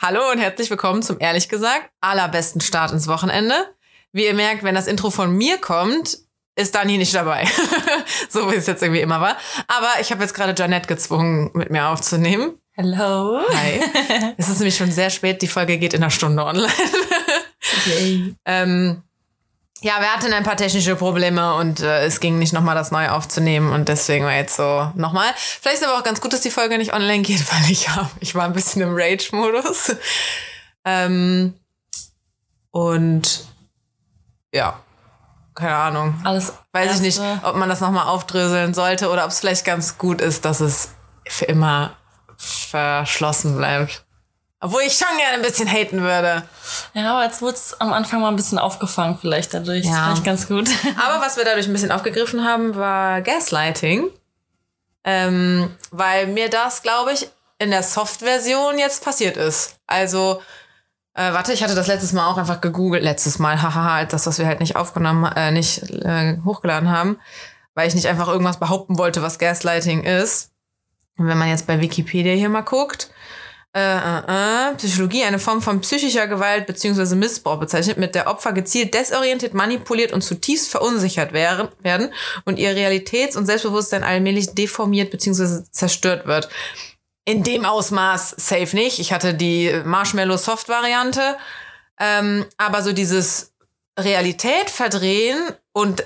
Hallo und herzlich willkommen zum ehrlich gesagt allerbesten Start ins Wochenende. Wie ihr merkt, wenn das Intro von mir kommt, ist Dani nicht dabei. so wie es jetzt irgendwie immer war. Aber ich habe jetzt gerade Janette gezwungen, mit mir aufzunehmen. Hello. Hi. es ist nämlich schon sehr spät, die Folge geht in einer Stunde online. Yay. ähm, ja, wir hatten ein paar technische Probleme und äh, es ging nicht nochmal das neu aufzunehmen und deswegen war jetzt so nochmal. Vielleicht ist aber auch ganz gut, dass die Folge nicht online geht, weil ich hab, ich war ein bisschen im Rage-Modus. ähm, und ja, keine Ahnung. Alles Weiß ich nicht, Erste. ob man das nochmal aufdröseln sollte oder ob es vielleicht ganz gut ist, dass es für immer verschlossen bleibt. Obwohl ich schon gerne ein bisschen haten würde. Ja, aber jetzt wurde es am Anfang mal ein bisschen aufgefangen, vielleicht dadurch. Ja. Das fand ich ganz gut. Aber was wir dadurch ein bisschen aufgegriffen haben, war Gaslighting. Ähm, weil mir das, glaube ich, in der Soft-Version jetzt passiert ist. Also, äh, warte, ich hatte das letztes Mal auch einfach gegoogelt. Letztes Mal, hahaha, als das, was wir halt nicht aufgenommen, äh, nicht äh, hochgeladen haben. Weil ich nicht einfach irgendwas behaupten wollte, was Gaslighting ist. Und wenn man jetzt bei Wikipedia hier mal guckt, äh, äh, äh, Psychologie, eine Form von psychischer Gewalt bzw. Missbrauch bezeichnet, mit der Opfer gezielt desorientiert, manipuliert und zutiefst verunsichert wären, werden und ihr Realitäts- und Selbstbewusstsein allmählich deformiert bzw. zerstört wird. In dem Ausmaß safe nicht. Ich hatte die Marshmallow-Soft-Variante. Ähm, aber so dieses Realität verdrehen und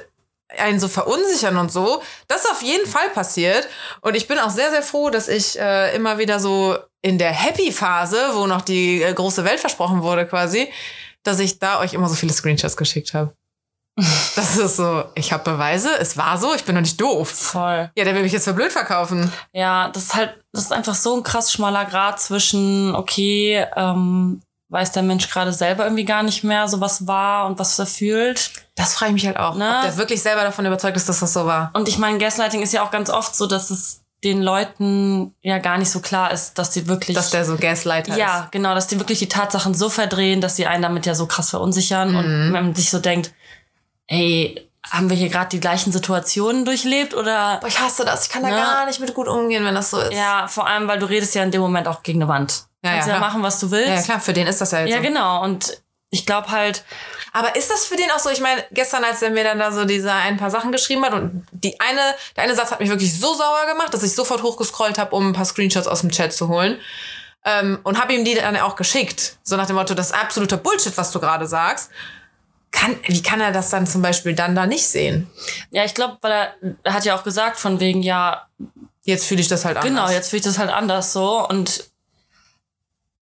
einen so verunsichern und so, das ist auf jeden Fall passiert. Und ich bin auch sehr, sehr froh, dass ich äh, immer wieder so in der Happy-Phase, wo noch die äh, große Welt versprochen wurde quasi, dass ich da euch immer so viele Screenshots geschickt habe. Das ist so, ich habe Beweise, es war so, ich bin doch nicht doof. Voll. Ja, der will mich jetzt für blöd verkaufen. Ja, das ist halt, das ist einfach so ein krass schmaler Grad zwischen, okay, ähm, weiß der Mensch gerade selber irgendwie gar nicht mehr, so was war und was er fühlt. Das frage ich mich halt auch, Ne? ob der wirklich selber davon überzeugt ist, dass das so war. Und ich meine, Gaslighting ist ja auch ganz oft so, dass es den Leuten ja gar nicht so klar ist, dass sie wirklich. Dass der so Gaslighter ja, genau, dass die wirklich die Tatsachen so verdrehen, dass sie einen damit ja so krass verunsichern und Mhm. wenn man sich so denkt, ey, haben wir hier gerade die gleichen Situationen durchlebt oder ist. Boah, ich hasse das. Ich kann da Ne? gar nicht mit gut umgehen, wenn das so ist. ja, vor allem, weil du redest ja in dem Moment auch gegen eine Wand. Ja, Kannst ja, ja, machen, was du willst. Ja, klar, für den ist das ja jetzt Ja, so. genau. Und ich glaube halt, Aber ist das für den auch so? Ich meine, gestern, als er mir dann da so diese ein paar Sachen geschrieben hat und die eine, der eine Satz hat mich wirklich so sauer gemacht, dass ich sofort hochgescrollt habe, um ein paar Screenshots aus dem Chat zu holen. Ähm, und habe ihm die dann auch geschickt. So nach dem Motto, das ist absoluter Bullshit, was du gerade sagst. Kann, wie kann er das dann zum Beispiel dann da nicht sehen? ja, ich glaube, weil er, er hat ja auch gesagt, von wegen, ja, Jetzt fühle ich das halt anders. Genau, jetzt fühle ich das halt anders so. Und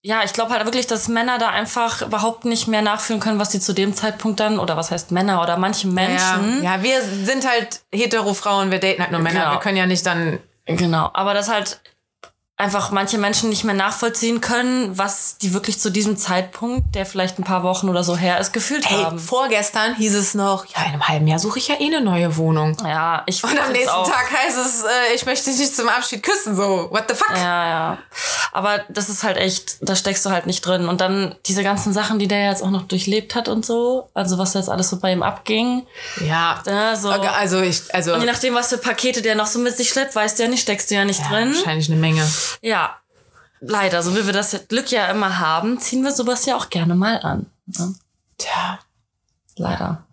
ja, ich glaube halt wirklich, dass Männer da einfach überhaupt nicht mehr nachfühlen können, was sie zu dem Zeitpunkt dann, oder was heißt Männer oder manche Menschen. Ja, ja, wir sind halt hetero Frauen, wir daten halt nur Männer. Genau. Wir können ja nicht dann. Genau. Aber dass halt einfach manche Menschen nicht mehr nachvollziehen können, was die wirklich zu diesem Zeitpunkt, der vielleicht ein paar Wochen oder so her ist, gefühlt Hey, haben. vorgestern hieß es noch, ja, in einem halben Jahr suche ich ja eh eine neue Wohnung. Ja, ich Und am nächsten auch, Tag heißt es, äh, ich möchte dich nicht zum Abschied küssen. So, what the fuck? Ja, ja. Aber das ist halt echt, da steckst du halt nicht drin. Und dann diese ganzen Sachen, die der jetzt auch noch durchlebt hat und so, also was jetzt alles so bei ihm abging. Ja. Ne, so. Also ich, also Und je nachdem, was für Pakete der noch so mit sich schleppt, weißt du ja nicht, steckst du ja nicht ja, drin. wahrscheinlich eine Menge. Ja. Leider, so wie wir das Glück ja immer haben, ziehen wir sowas ja auch gerne mal an. Ne? Tja. Leider.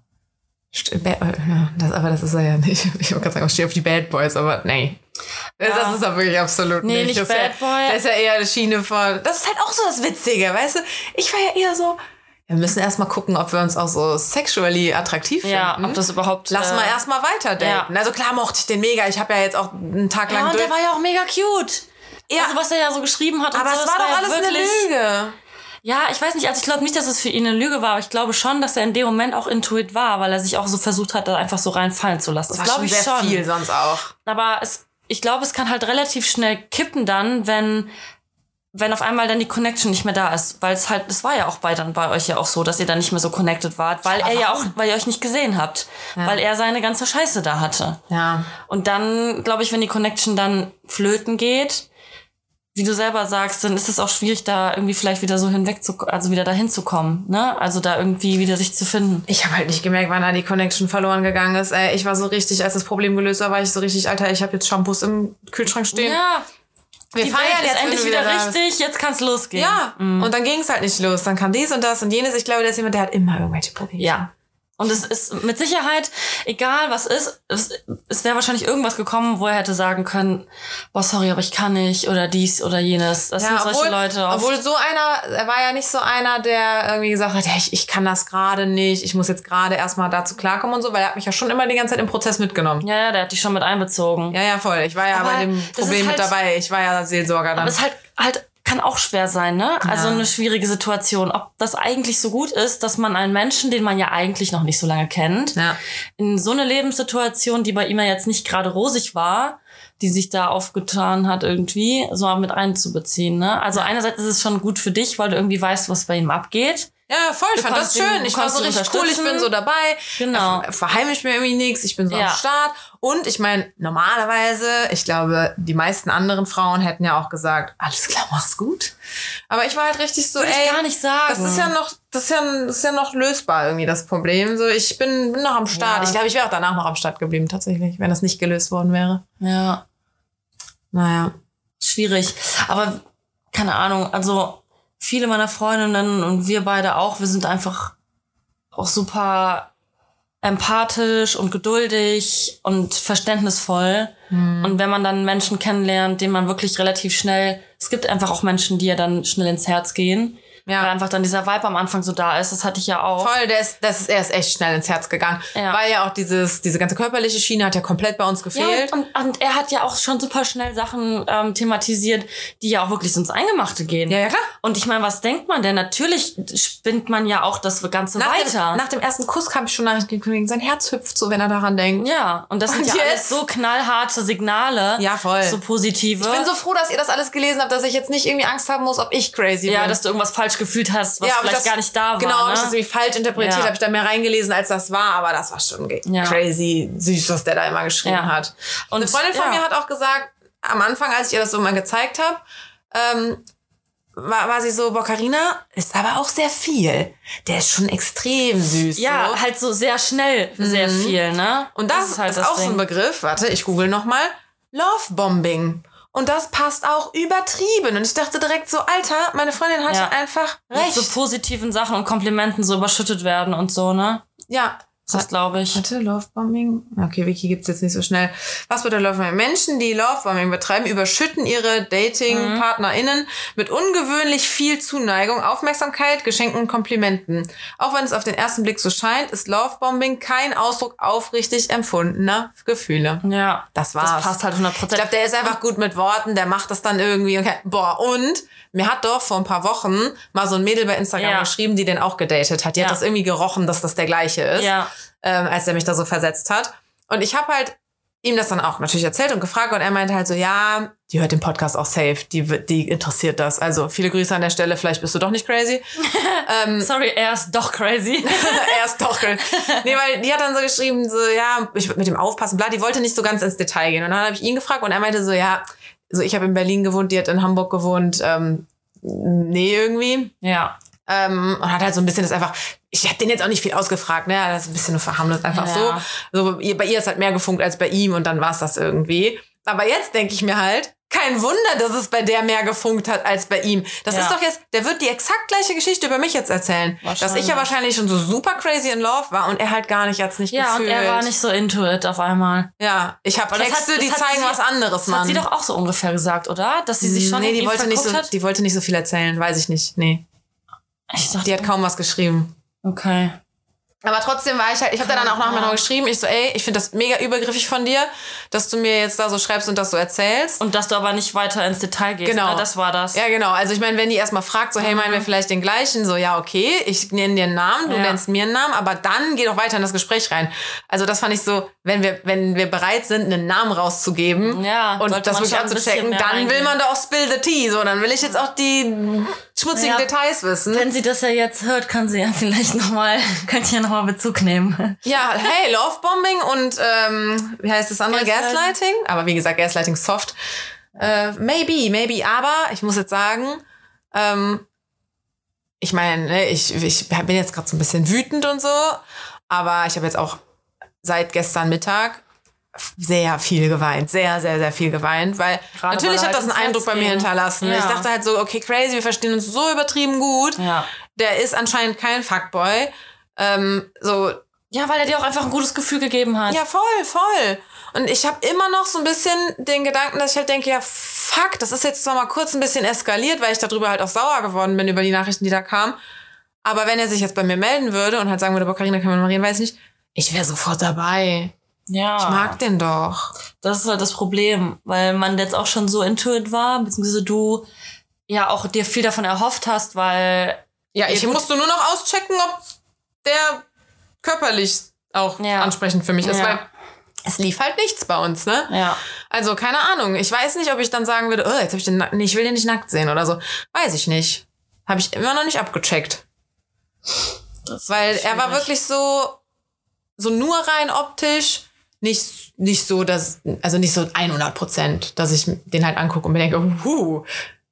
Äh, ja, Das, aber das ist er ja nicht. Ich wollte gerade sagen, ich stehe auf die Bad Boys, aber nee. Das, Ja. das ist er wirklich absolut Nee, nicht. nicht Bad ist ja, Boy. Das ist ja eher eine Schiene von. Das ist halt auch so das Witzige, weißt du? Ich war ja eher so. Wir müssen erstmal gucken, ob wir uns auch so sexually attraktiv Ja, finden. ob das überhaupt. Lass äh, mal erstmal weiter daten. Also klar mochte ich den mega. Ich habe ja jetzt auch einen Tag lang Ja, und der war ja auch mega cute. Ja. Also, was er ja so geschrieben hat. und aber so, es das war doch ja alles eine Lüge. Ja, ich weiß nicht, also ich glaube nicht, dass es für ihn eine Lüge war, aber ich glaube schon, dass er in dem Moment auch Intuit war, weil er sich auch so versucht hat, da einfach so reinfallen zu lassen. Das war glaube ich sehr schon. viel sonst auch. Aber es, ich glaube, es kann halt relativ schnell kippen dann, wenn, wenn auf einmal dann die Connection nicht mehr da ist. Weil es halt, es war ja auch bei, dann bei euch ja auch so, dass ihr dann nicht mehr so connected wart, weil er ja auch, weil ihr euch nicht gesehen habt. Weil er seine ganze Scheiße da hatte. Ja. Und dann, glaube ich, wenn die Connection dann flöten geht, wie du selber sagst, dann ist es auch schwierig, da irgendwie vielleicht wieder so hinweg zu, also wieder dahin zu kommen, ne? Also da irgendwie wieder sich zu finden. Ich habe halt nicht gemerkt, wann da die Connection verloren gegangen ist. Ey, ich war so richtig, als das Problem gelöst war, war ich so richtig, Alter, ich habe jetzt Shampoos im Kühlschrank stehen. Ja, wir Die feiern Welt jetzt ist endlich wieder bist. richtig, jetzt kann's losgehen. Ja, und dann ging es halt nicht los. Dann kam dies und das und jenes. Ich glaube, der ist jemand, der hat immer irgendwelche Probleme. Ja. Und es ist mit Sicherheit, egal was ist, es, es wäre wahrscheinlich irgendwas gekommen, wo er hätte sagen können, boah, sorry, aber ich kann nicht oder dies oder jenes. Das sind Ja, solche obwohl, Leute. obwohl so einer, er war ja nicht so einer, der irgendwie gesagt hat, hey, ich, ich kann das gerade nicht, ich muss jetzt gerade erstmal dazu klarkommen und so, weil er hat mich ja schon immer die ganze Zeit im Prozess mitgenommen. ja, ja, der hat dich schon mit einbezogen. Ja, ja, voll. Ich war ja Aber bei dem Problem ist mit halt- dabei. Ich war ja Seelsorger dann. Aber es halt, halt kann auch schwer sein, ne? Also Ja. eine schwierige Situation. Ob das eigentlich so gut ist, dass man einen Menschen, den man ja eigentlich noch nicht so lange kennt, ja. in so eine Lebenssituation, die bei ihm ja jetzt nicht gerade rosig war, die sich da aufgetan hat irgendwie, so mit einzubeziehen. Ne? Also einerseits ist es schon gut für dich, weil du irgendwie weißt, was bei ihm abgeht. Ja, voll, ich fand das schön. Ich war so richtig cool, ich bin so dabei. Genau. Er verheimlicht mir irgendwie nichts, ich bin so Ja. am Start. Und ich meine, normalerweise, ich glaube, die meisten anderen Frauen hätten ja auch gesagt, alles klar, mach's gut. Aber ich war halt richtig so, Würde ey, ich gar nicht sagen. das ist ja noch, das ist ja, das ist ja noch lösbar irgendwie das Problem. So, ich bin, bin noch am Start. Ja. Ich glaube, ich wäre auch danach noch am Start geblieben tatsächlich, wenn das nicht gelöst worden wäre. Ja, Naja. schwierig. Aber keine Ahnung, also viele meiner Freundinnen und wir beide auch, wir sind einfach auch super empathisch und geduldig und verständnisvoll. Und wenn man dann Menschen kennenlernt, denen man wirklich relativ schnell, es gibt einfach auch Menschen, die ja dann schnell ins Herz gehen. Ja. Weil einfach dann dieser Vibe am Anfang so da ist. Das hatte ich ja auch. Voll, der ist, das ist, er ist echt schnell ins Herz gegangen. Ja. Weil ja auch dieses, diese ganze körperliche Schiene hat ja komplett bei uns Ja, gefehlt. und, und er hat ja auch schon super schnell Sachen ähm, thematisiert, die ja auch wirklich ins Eingemachte gehen. Ja, ja, klar. Und ich meine, was denkt man denn? Natürlich spinnt man ja auch das Ganze Nach weiter. dem, nach dem ersten Kuss kam ich schon nach Kollegen, sein Herz hüpft so, wenn er daran denkt. ja, und das sind Und ja jetzt? alles so knallharte Signale. Ja, voll. So positive. Ich bin so froh, dass ihr das alles gelesen habt, dass ich jetzt nicht irgendwie Angst haben muss, ob ich crazy ja, bin. dass du irgendwas falsch gefühlt hast, was ich vielleicht das- gar nicht da war. Genau, ob ne? ich das irgendwie falsch interpretiert Ja. habe, ich da mehr reingelesen, als das war, aber das war schon Ja. crazy süß, was der da immer geschrieben Ja. hat. Und Eine Freundin von ja. mir hat auch gesagt, am Anfang, als ich ihr das so mal gezeigt habe, ähm, war, war sie so, boah, Carina ist aber auch sehr viel. Der ist schon extrem süß. ja, so. halt so sehr schnell sehr viel, ne? Und das, ist, halt auch so ein Begriff, warte, ich google nochmal, Lovebombing. Und das passt auch übertrieben. Und ich dachte direkt so, Alter, meine Freundin hatte Ja. einfach Mit recht. so positiven Sachen und Komplimenten so überschüttet werden und so, ne? ja, Das glaube ich. Warte, Lovebombing. Okay, Wiki gibt's jetzt nicht so schnell. Was bedeutet Lovebombing? Menschen, die Lovebombing betreiben, überschütten ihre Dating-PartnerInnen mit ungewöhnlich viel Zuneigung, Aufmerksamkeit, Geschenken und Komplimenten. Auch wenn es auf den ersten Blick so scheint, ist Lovebombing kein Ausdruck aufrichtig empfundener Gefühle. Ja. Das war's. Das passt halt 100% Ich glaube, der ist einfach gut mit Worten, der macht das dann irgendwie. Okay. Boah, und mir hat doch vor ein paar Wochen mal so ein Mädel bei Instagram Ja. geschrieben, die den auch gedatet hat. Die Ja. hat das irgendwie gerochen, dass das der gleiche ist, Ja. Ähm, als er mich da so versetzt hat. Und ich habe halt ihm das dann auch natürlich erzählt und gefragt und er meinte halt so, ja, die hört den Podcast auch safe, die, die interessiert das. Also viele Grüße an der Stelle, vielleicht bist du doch nicht crazy. Sorry, er ist doch crazy. er ist doch. Nee, weil die hat dann so geschrieben, so, ja, ich würde mit dem aufpassen, bla, die wollte nicht so ganz ins Detail gehen. Und dann habe ich ihn gefragt und er meinte so, ja, so ich habe in Berlin gewohnt, die hat in Hamburg gewohnt, ähm, nee, irgendwie. ja. Ähm, und hat halt so ein bisschen das einfach, ich habe den jetzt auch nicht viel ausgefragt, ne? Das ist ein bisschen nur verharmlost, einfach Ja. so. so. ihr- Bei ihr ist halt mehr gefunkt als bei ihm und dann war es das irgendwie. Aber jetzt denke ich mir halt, kein Wunder, dass es bei der mehr gefunkt hat als bei ihm. Das Ja. ist doch jetzt, der wird die exakt gleiche Geschichte über mich jetzt erzählen. Dass ich ja Wahrscheinlich. schon so super crazy in love war und er halt gar nicht, hat's nicht Ja, und gefühlt. er war nicht so into it auf einmal. Ja, ich habe das Texte, hat- die das zeigen sie- was anderes, Das Mann. hat sie doch auch so ungefähr gesagt, oder? Dass sie sich schon nee, die wollte, nicht so, hat? die wollte nicht so viel erzählen, weiß ich nicht. Nee, Ich dachte, die hat kaum was geschrieben. Okay. Aber trotzdem war ich halt, ich habe dann auch nachher noch geschrieben, ich so, ey, ich finde das mega übergriffig von dir, dass du mir jetzt da so schreibst und das so erzählst. Und dass du aber nicht weiter ins Detail gehst. Genau. Ne? Das war das. Ja, genau. Also ich meine, wenn die erstmal fragt, so, hey, meinen wir vielleicht den gleichen? So, ja, okay, ich nenne dir einen Namen, du Ja. nennst mir einen Namen, aber dann geh doch weiter in das Gespräch rein. Also das fand ich so, wenn wir, wenn wir bereit sind, einen Namen rauszugeben Ja, und das wirklich mehr dann will reingehen. man da auch spill the tea. So, dann will ich jetzt auch die schmutzigen Ja. Details wissen. Wenn sie das ja jetzt hört, kann sie ja vielleicht nochmal, könnte ja nochmal Bezug nehmen. Ja, hey, Lovebombing und ähm, wie heißt das andere? Gaslighting. Gaslighting. Aber wie gesagt, Gaslighting soft. Äh, maybe, maybe. Aber ich muss jetzt sagen, ähm, ich meine, ne, ich, ich bin jetzt gerade so ein bisschen wütend und so. Aber ich habe jetzt auch seit gestern Mittag sehr viel geweint, sehr, sehr, sehr viel geweint, weil Gerade natürlich hat halt das einen Eindruck bei mir hinterlassen. Ja. Ich dachte halt so, okay, crazy, wir verstehen uns so übertrieben gut. Ja. Der ist anscheinend kein Fuckboy. Ähm, so, Ja, weil er dir auch einfach ein gutes Gefühl gegeben hat. ja, voll, voll. Und ich habe immer noch so ein bisschen den Gedanken, dass ich halt denke, ja, fuck, das ist jetzt zwar mal kurz ein bisschen eskaliert, weil ich darüber halt auch sauer geworden bin über die Nachrichten, die da kamen. Aber wenn er sich jetzt bei mir melden würde und halt sagen würde, boah, Carina, kann man mal reden, weiß ich nicht, ich wäre sofort dabei. ja. Ich mag den doch. Das ist halt das Problem, weil man jetzt auch schon so intuit war, beziehungsweise du ja auch dir viel davon erhofft hast, weil Ja, ich musste nur noch auschecken, ob der körperlich auch Ja. ansprechend für mich ist, Ja. weil es lief halt nichts bei uns, ne? ja, Also, keine Ahnung. Ich weiß nicht, ob ich dann sagen würde, oh, jetzt habe ich den, nee, ich will den nicht nackt sehen oder so. Weiß ich nicht. Habe ich immer noch nicht abgecheckt. Weil er war wirklich so, so nur rein optisch, nicht, nicht so, dass, also nicht so 100 Prozent, dass ich den halt angucke und mir denke, huh,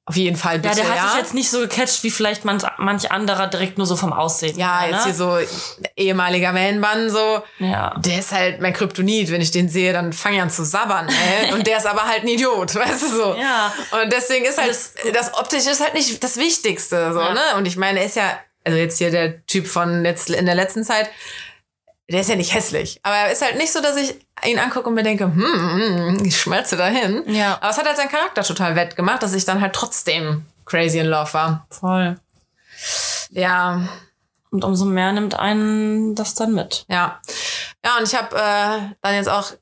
auf jeden Fall Ja, bitte, der hat ja. sich jetzt nicht so gecatcht wie vielleicht manch, manch anderer direkt nur so vom Aussehen. ja, her, jetzt ne? hier so ehemaliger Man-Bann, so, Ja. der ist halt mein Kryptonit. Wenn ich den sehe, dann fange ich an zu sabbern, ey. Und der ist aber halt ein Idiot, weißt du so. Ja. Und deswegen ist halt, Das- das, optisch ist halt nicht das Wichtigste, so, Ja. ne? Und ich meine, er ist ja, also jetzt hier der Typ von jetzt in der letzten Zeit, der ist ja nicht hässlich. Aber er ist halt nicht so, dass ich ihn angucke und mir denke, hm, ich schmelze dahin. Ja. Aber es hat halt seinen Charakter total wettgemacht, dass ich dann halt trotzdem crazy in love war. Voll. Ja, Und umso mehr nimmt einen das dann mit. Ja. Ja, und ich habe äh, dann jetzt auch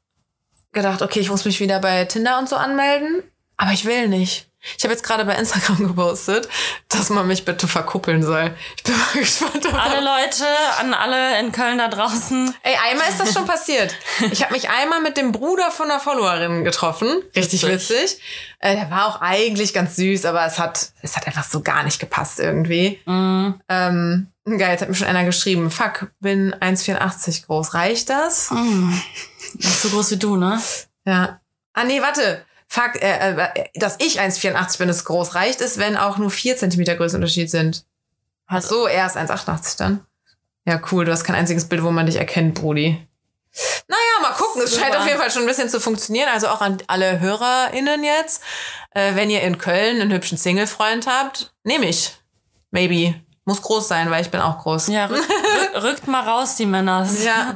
gedacht, okay, ich muss mich wieder bei Tinder und so anmelden, aber ich will nicht. Ich habe jetzt gerade bei Instagram gepostet, dass man mich bitte verkuppeln soll. Ich bin mal gespannt. Alle Leute, an alle in Köln da draußen. Ey, einmal ist das schon passiert. Ich habe mich einmal mit dem Bruder von einer Followerin getroffen. Richtig Witzig. witzig. Äh, der war auch eigentlich ganz süß, aber es hat, es hat einfach so gar nicht gepasst irgendwie. Mhm. Ähm, geil, jetzt hat mir schon einer geschrieben, fuck, bin 1,84 groß. Reicht das? Das ist so groß wie du, ne? Ja. Ah, nee, warte. Fuck, äh, äh, dass ich 1,84 bin, ist groß. Reicht es, wenn auch nur 4 cm Größenunterschied sind? Ach so, er ist 1,88 dann. Ja, cool. Du hast kein einziges Bild, wo man dich erkennt, Brudi. Naja, mal gucken. Es scheint auf jeden Fall schon ein bisschen zu funktionieren. Also auch an alle HörerInnen jetzt. Äh, wenn ihr in Köln einen hübschen Single-Freund habt, nehme ich. Maybe. Muss groß sein, weil ich bin auch groß. Ja, rück, rück, rückt mal raus, die Männer. Ja,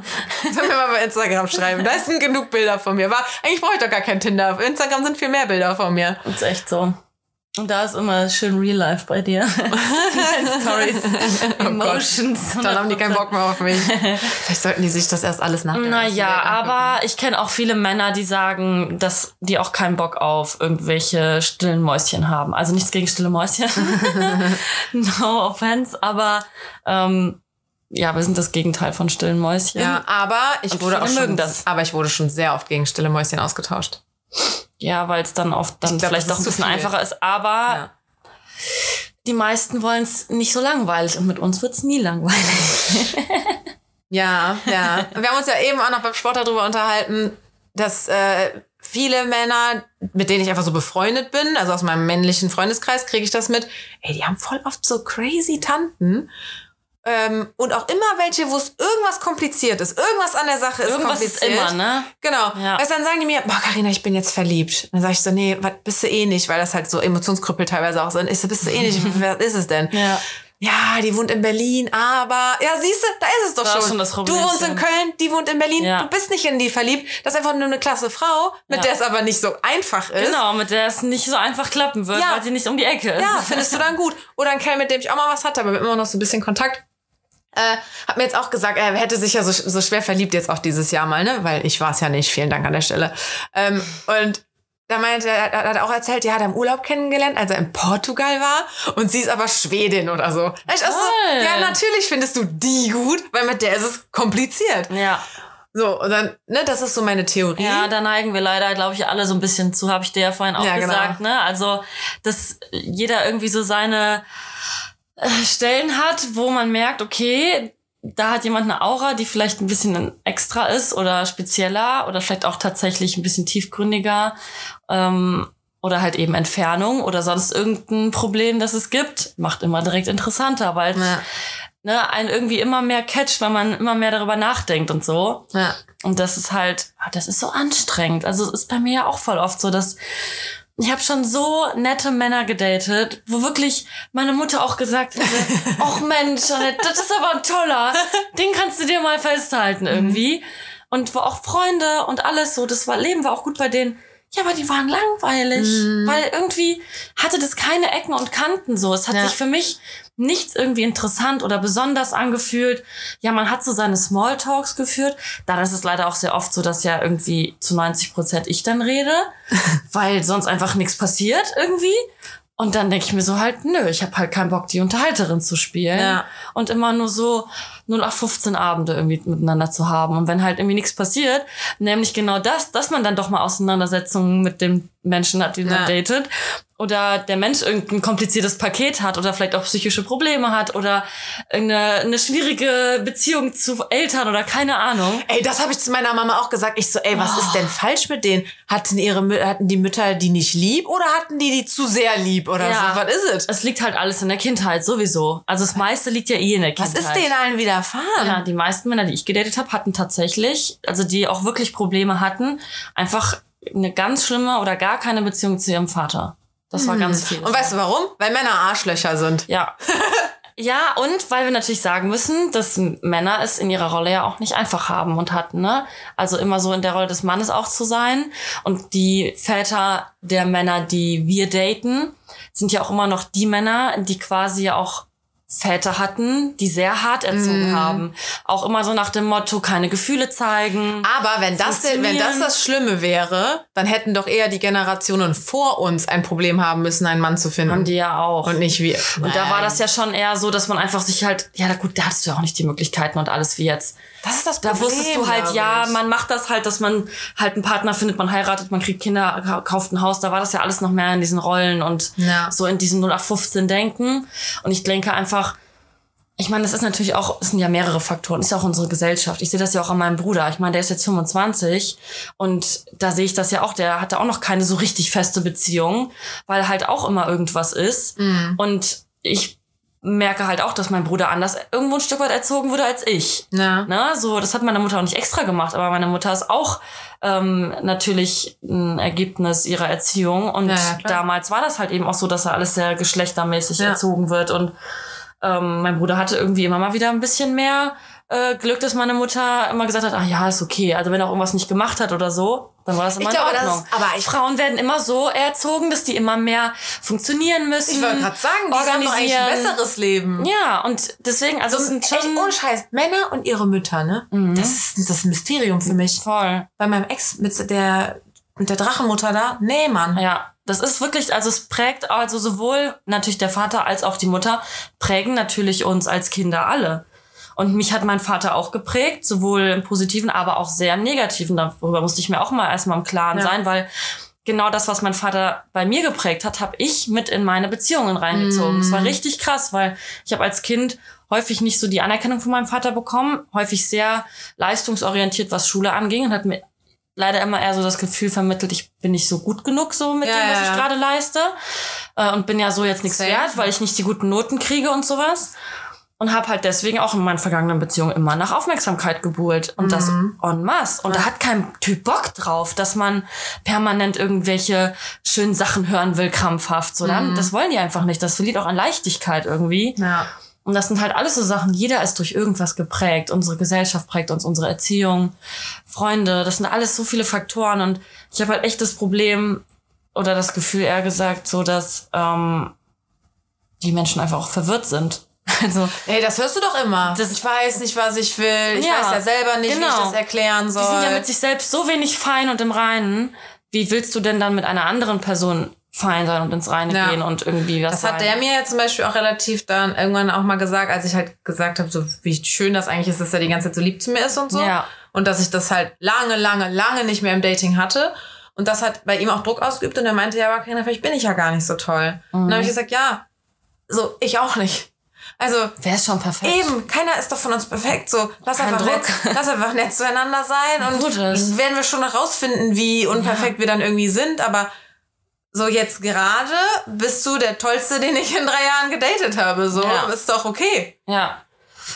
sollen wir mal bei Instagram schreiben. Da sind genug Bilder von mir. War, eigentlich brauche ich doch gar kein Tinder. Auf Instagram sind viel mehr Bilder von mir. Das ist echt so. Und da ist immer schön Real Life bei dir. Stories, Emotions. Dann haben die keinen Bock mehr auf mich. Vielleicht sollten die sich das erst alles nachdenken. Naja, aber ich kenne auch viele Männer, die sagen, dass die auch keinen Bock auf irgendwelche stillen Mäuschen haben. Also nichts gegen stille Mäuschen. no offense, aber ähm, ja, wir sind das Gegenteil von stillen Mäuschen. Ja, aber ich Und wurde auch schon, das. aber ich wurde schon sehr oft gegen stille Mäuschen ausgetauscht. Ja, weil es dann oft dann glaub, vielleicht doch ein bisschen viel. einfacher ist. Aber Ja. die meisten wollen es nicht so langweilig und mit uns wird's nie langweilig. Ja, ja. Wir haben uns ja eben auch noch beim Sport darüber unterhalten, dass äh, viele Männer, mit denen ich einfach so befreundet bin, also aus meinem männlichen Freundeskreis kriege ich das mit, ey, die haben voll oft so crazy Tanten. Ähm, und auch immer welche, wo es irgendwas kompliziert ist. Irgendwas an der Sache ist Irgendwas ist kompliziert. immer, ne? Genau. Ja. Weißt, dann sagen die mir, boah, Carina, ich bin jetzt verliebt. Dann sage ich so, nee, was bist du eh nicht, weil das halt so Emotionskrüppel teilweise auch sind. Ich so, bist du eh nicht, was ist es denn? Ja. Ja, die wohnt in Berlin, aber ja, siehst du, da ist es doch Da ist schon. schon das du wohnst in Köln, die wohnt in Berlin, Ja. du bist nicht in die verliebt. Das ist einfach nur eine klasse Frau, mit Ja. der es aber nicht so einfach ist. Genau, mit der es nicht so einfach klappen wird, Ja. weil sie nicht um die Ecke ist. Ja, findest du dann gut. Oder ein Kerl, mit dem ich auch mal was hatte, aber wir haben immer noch so ein bisschen Kontakt. Äh, hat mir jetzt auch gesagt, er hätte sich ja so, so schwer verliebt jetzt auch dieses Jahr mal, ne? Weil ich war es ja nicht. Vielen Dank an der Stelle. Ähm, und da meinte er, hat er auch erzählt, ja, hat er im Urlaub kennengelernt, als er in Portugal war und sie ist aber Schwedin oder so. Da ich auch so, Toll. ja, natürlich findest du die gut, weil mit der ist es kompliziert. Ja. So, und dann, ne, das ist so meine Theorie. Ja, da neigen wir leider, glaube ich, alle so ein bisschen zu, habe ich dir ja vorhin auch Ja, genau. gesagt, ne? Also, dass jeder irgendwie so seine Stellen hat, wo man merkt, okay, da hat jemand eine Aura, die vielleicht ein bisschen extra ist oder spezieller oder vielleicht auch tatsächlich ein bisschen tiefgründiger ähm, oder halt eben Entfernung oder sonst irgendein Problem, das es gibt, macht immer direkt interessanter, weil Ja. ne, einen irgendwie immer mehr catcht, weil man immer mehr darüber nachdenkt und so. Ja. Und das ist halt, ah, das ist so anstrengend. Also es ist bei mir ja auch voll oft so, dass ich habe schon so nette Männer gedatet, wo wirklich meine Mutter auch gesagt hätte, ach Mensch, das ist aber ein toller, den kannst du dir mal festhalten irgendwie. Und wo auch Freunde und alles so, das war, Leben war auch gut bei denen. Ja, aber die waren langweilig, weil irgendwie hatte das keine Ecken und Kanten so. Es hat Ja. sich für mich nichts irgendwie interessant oder besonders angefühlt. Ja, man hat so seine Smalltalks geführt. Dann ist es leider auch sehr oft so, dass ja irgendwie zu 90 Prozent ich dann rede, weil sonst einfach nichts passiert irgendwie. Und dann denke ich mir so halt, nö, ich habe halt keinen Bock, die Unterhalterin zu spielen. Ja. Und immer nur so 0 auf 15 Abende irgendwie miteinander zu haben. Und wenn halt irgendwie nichts passiert, nämlich genau das, dass man dann doch mal Auseinandersetzungen mit dem Menschen hat, die man Ja. datet. Oder der Mensch irgendein kompliziertes Paket hat oder vielleicht auch psychische Probleme hat oder eine, eine schwierige Beziehung zu Eltern oder keine Ahnung. Ey, das habe ich zu meiner Mama auch gesagt. Ich so, ey, was ist denn falsch mit denen? Hatten ihre hatten die Mütter die nicht lieb oder hatten die die zu sehr lieb oder Ja. so? Was ist es? Es liegt halt alles in der Kindheit sowieso. Also das meiste liegt ja eh in der Was Kindheit. ist denen allen widerfahren? Ja, die meisten Männer, die ich gedatet habe, hatten tatsächlich, also die auch wirklich Probleme hatten, einfach eine ganz schlimme oder gar keine Beziehung zu ihrem Vater. Das war ganz viel. Hm. Und weißt du warum? Weil Männer Arschlöcher sind. ja. Ja, und weil wir natürlich sagen müssen, dass Männer es in ihrer Rolle ja auch nicht einfach haben und hatten, ne? Also immer so in der Rolle des Mannes auch zu sein. Und die Väter der Männer, die wir daten, sind ja auch immer noch die Männer, die quasi ja auch Väter hatten, die sehr hart erzogen haben. Auch immer so nach dem Motto, keine Gefühle zeigen. Aber wenn das, denn, wenn das das Schlimme wäre, dann hätten doch eher die Generationen vor uns ein Problem haben müssen, einen Mann zu finden. Haben die ja auch. und nicht wir. Und da war das ja schon eher so, dass man einfach sich halt, ja, na gut, da hattest du ja auch nicht die Möglichkeiten und alles wie jetzt. Das ist das Da Problem. wusstest du halt, ja, ich. man macht das halt, dass man halt einen Partner findet, man heiratet, man kriegt Kinder, ka- kauft ein Haus. Da war das ja alles noch mehr in diesen Rollen und Ja. so in diesem 0815 Denken. Und ich denke einfach, ich meine, das ist natürlich auch, es sind ja mehrere Faktoren, ist ja auch unsere Gesellschaft. Ich sehe das ja auch an meinem Bruder. Ich meine, der ist jetzt 25 und da sehe ich das ja auch, der hatte auch noch keine so richtig feste Beziehung, weil halt auch immer irgendwas ist. Und ich merke halt auch, dass mein Bruder anders irgendwo ein Stück weit erzogen wurde als ich. Ja. Ne? So, das hat meine Mutter auch nicht extra gemacht, aber meine Mutter ist auch ähm, natürlich ein Ergebnis ihrer Erziehung. Und Ja, ja, damals war das halt eben auch so, dass er alles sehr geschlechtermäßig erzogen wird. Und ähm, mein Bruder hatte irgendwie immer mal wieder ein bisschen mehr äh, Glück, dass meine Mutter immer gesagt hat, ah ja, ist okay. Also wenn er auch irgendwas nicht gemacht hat oder so, dann war das immer Ich glaube, in das Ordnung. ist- aber ich- Frauen werden immer so erzogen, dass die immer mehr funktionieren müssen. Ich wollte gerade sagen, die haben doch eigentlich ein besseres Leben. Ja, und deswegen, also es sind Echt schon ohne Scheiß. Männer und ihre Mütter, ne? Das ist das ist ein Mysterium für mich. voll. Bei meinem Ex mit der, mit der Drachenmutter da, nee, Mann. Ja, das ist wirklich, also es prägt also sowohl natürlich der Vater als auch die Mutter prägen natürlich uns als Kinder alle. Und mich hat mein Vater auch geprägt, sowohl im Positiven, aber auch sehr im Negativen. Darüber musste ich mir auch mal erstmal im Klaren Ja. sein, weil genau das, was mein Vater bei mir geprägt hat, habe ich mit in meine Beziehungen reingezogen. Das war richtig krass, weil ich habe als Kind häufig nicht so die Anerkennung von meinem Vater bekommen, häufig sehr leistungsorientiert, was Schule anging und hat mir leider immer eher so das Gefühl vermittelt, ich bin nicht so gut genug so mit Ja, dem, was ich gerade leiste äh, und bin ja so jetzt nichts wert, weil ich nicht die guten Noten kriege und sowas. Und habe halt deswegen auch in meinen vergangenen Beziehungen immer nach Aufmerksamkeit gebuhlt. Und das Mhm. en masse. Und da hat kein Typ Bock drauf, dass man permanent irgendwelche schönen Sachen hören will, krampfhaft. So, Mhm. dann, Das wollen die einfach nicht. Das verliert auch an Leichtigkeit irgendwie. Ja. Und das sind halt alles so Sachen, jeder ist durch irgendwas geprägt. Unsere Gesellschaft prägt uns, unsere Erziehung, Freunde, das sind alles so viele Faktoren. Und ich habe halt echt das Problem oder das Gefühl eher gesagt, so dass ähm, die Menschen einfach auch verwirrt sind. Also Ey, das hörst du doch immer. Das- ich weiß nicht, was ich will. Ich Ja, weiß ja selber nicht, wie genau. ich das erklären soll. die sind ja mit sich selbst so wenig fein und im Reinen. Wie willst du denn dann mit einer anderen Person fein sein und ins Reine Ja. gehen und irgendwie was Das hat der mir ja zum Beispiel auch relativ dann irgendwann auch mal gesagt, als ich halt gesagt habe, so wie schön das eigentlich ist, dass er die ganze Zeit so lieb zu mir ist und so. Ja. Und dass ich das halt lange, lange, lange nicht mehr im Dating hatte. Und das hat bei ihm auch Druck ausgeübt und er meinte, ja, aber Carina, vielleicht bin ich ja gar nicht so toll. Und dann habe ich gesagt, ja, so, ich auch nicht. Also, Wer ist schon perfekt? Eben, keiner ist doch von uns perfekt. So, lass Kein einfach, Druck. nett, lass einfach nett zueinander sein und Gut ist. werden wir schon herausfinden, wie unperfekt wir dann irgendwie sind. Aber so jetzt gerade bist du der Tollste, den ich in drei Jahren gedatet habe. So, Ja. ist doch okay. Ja.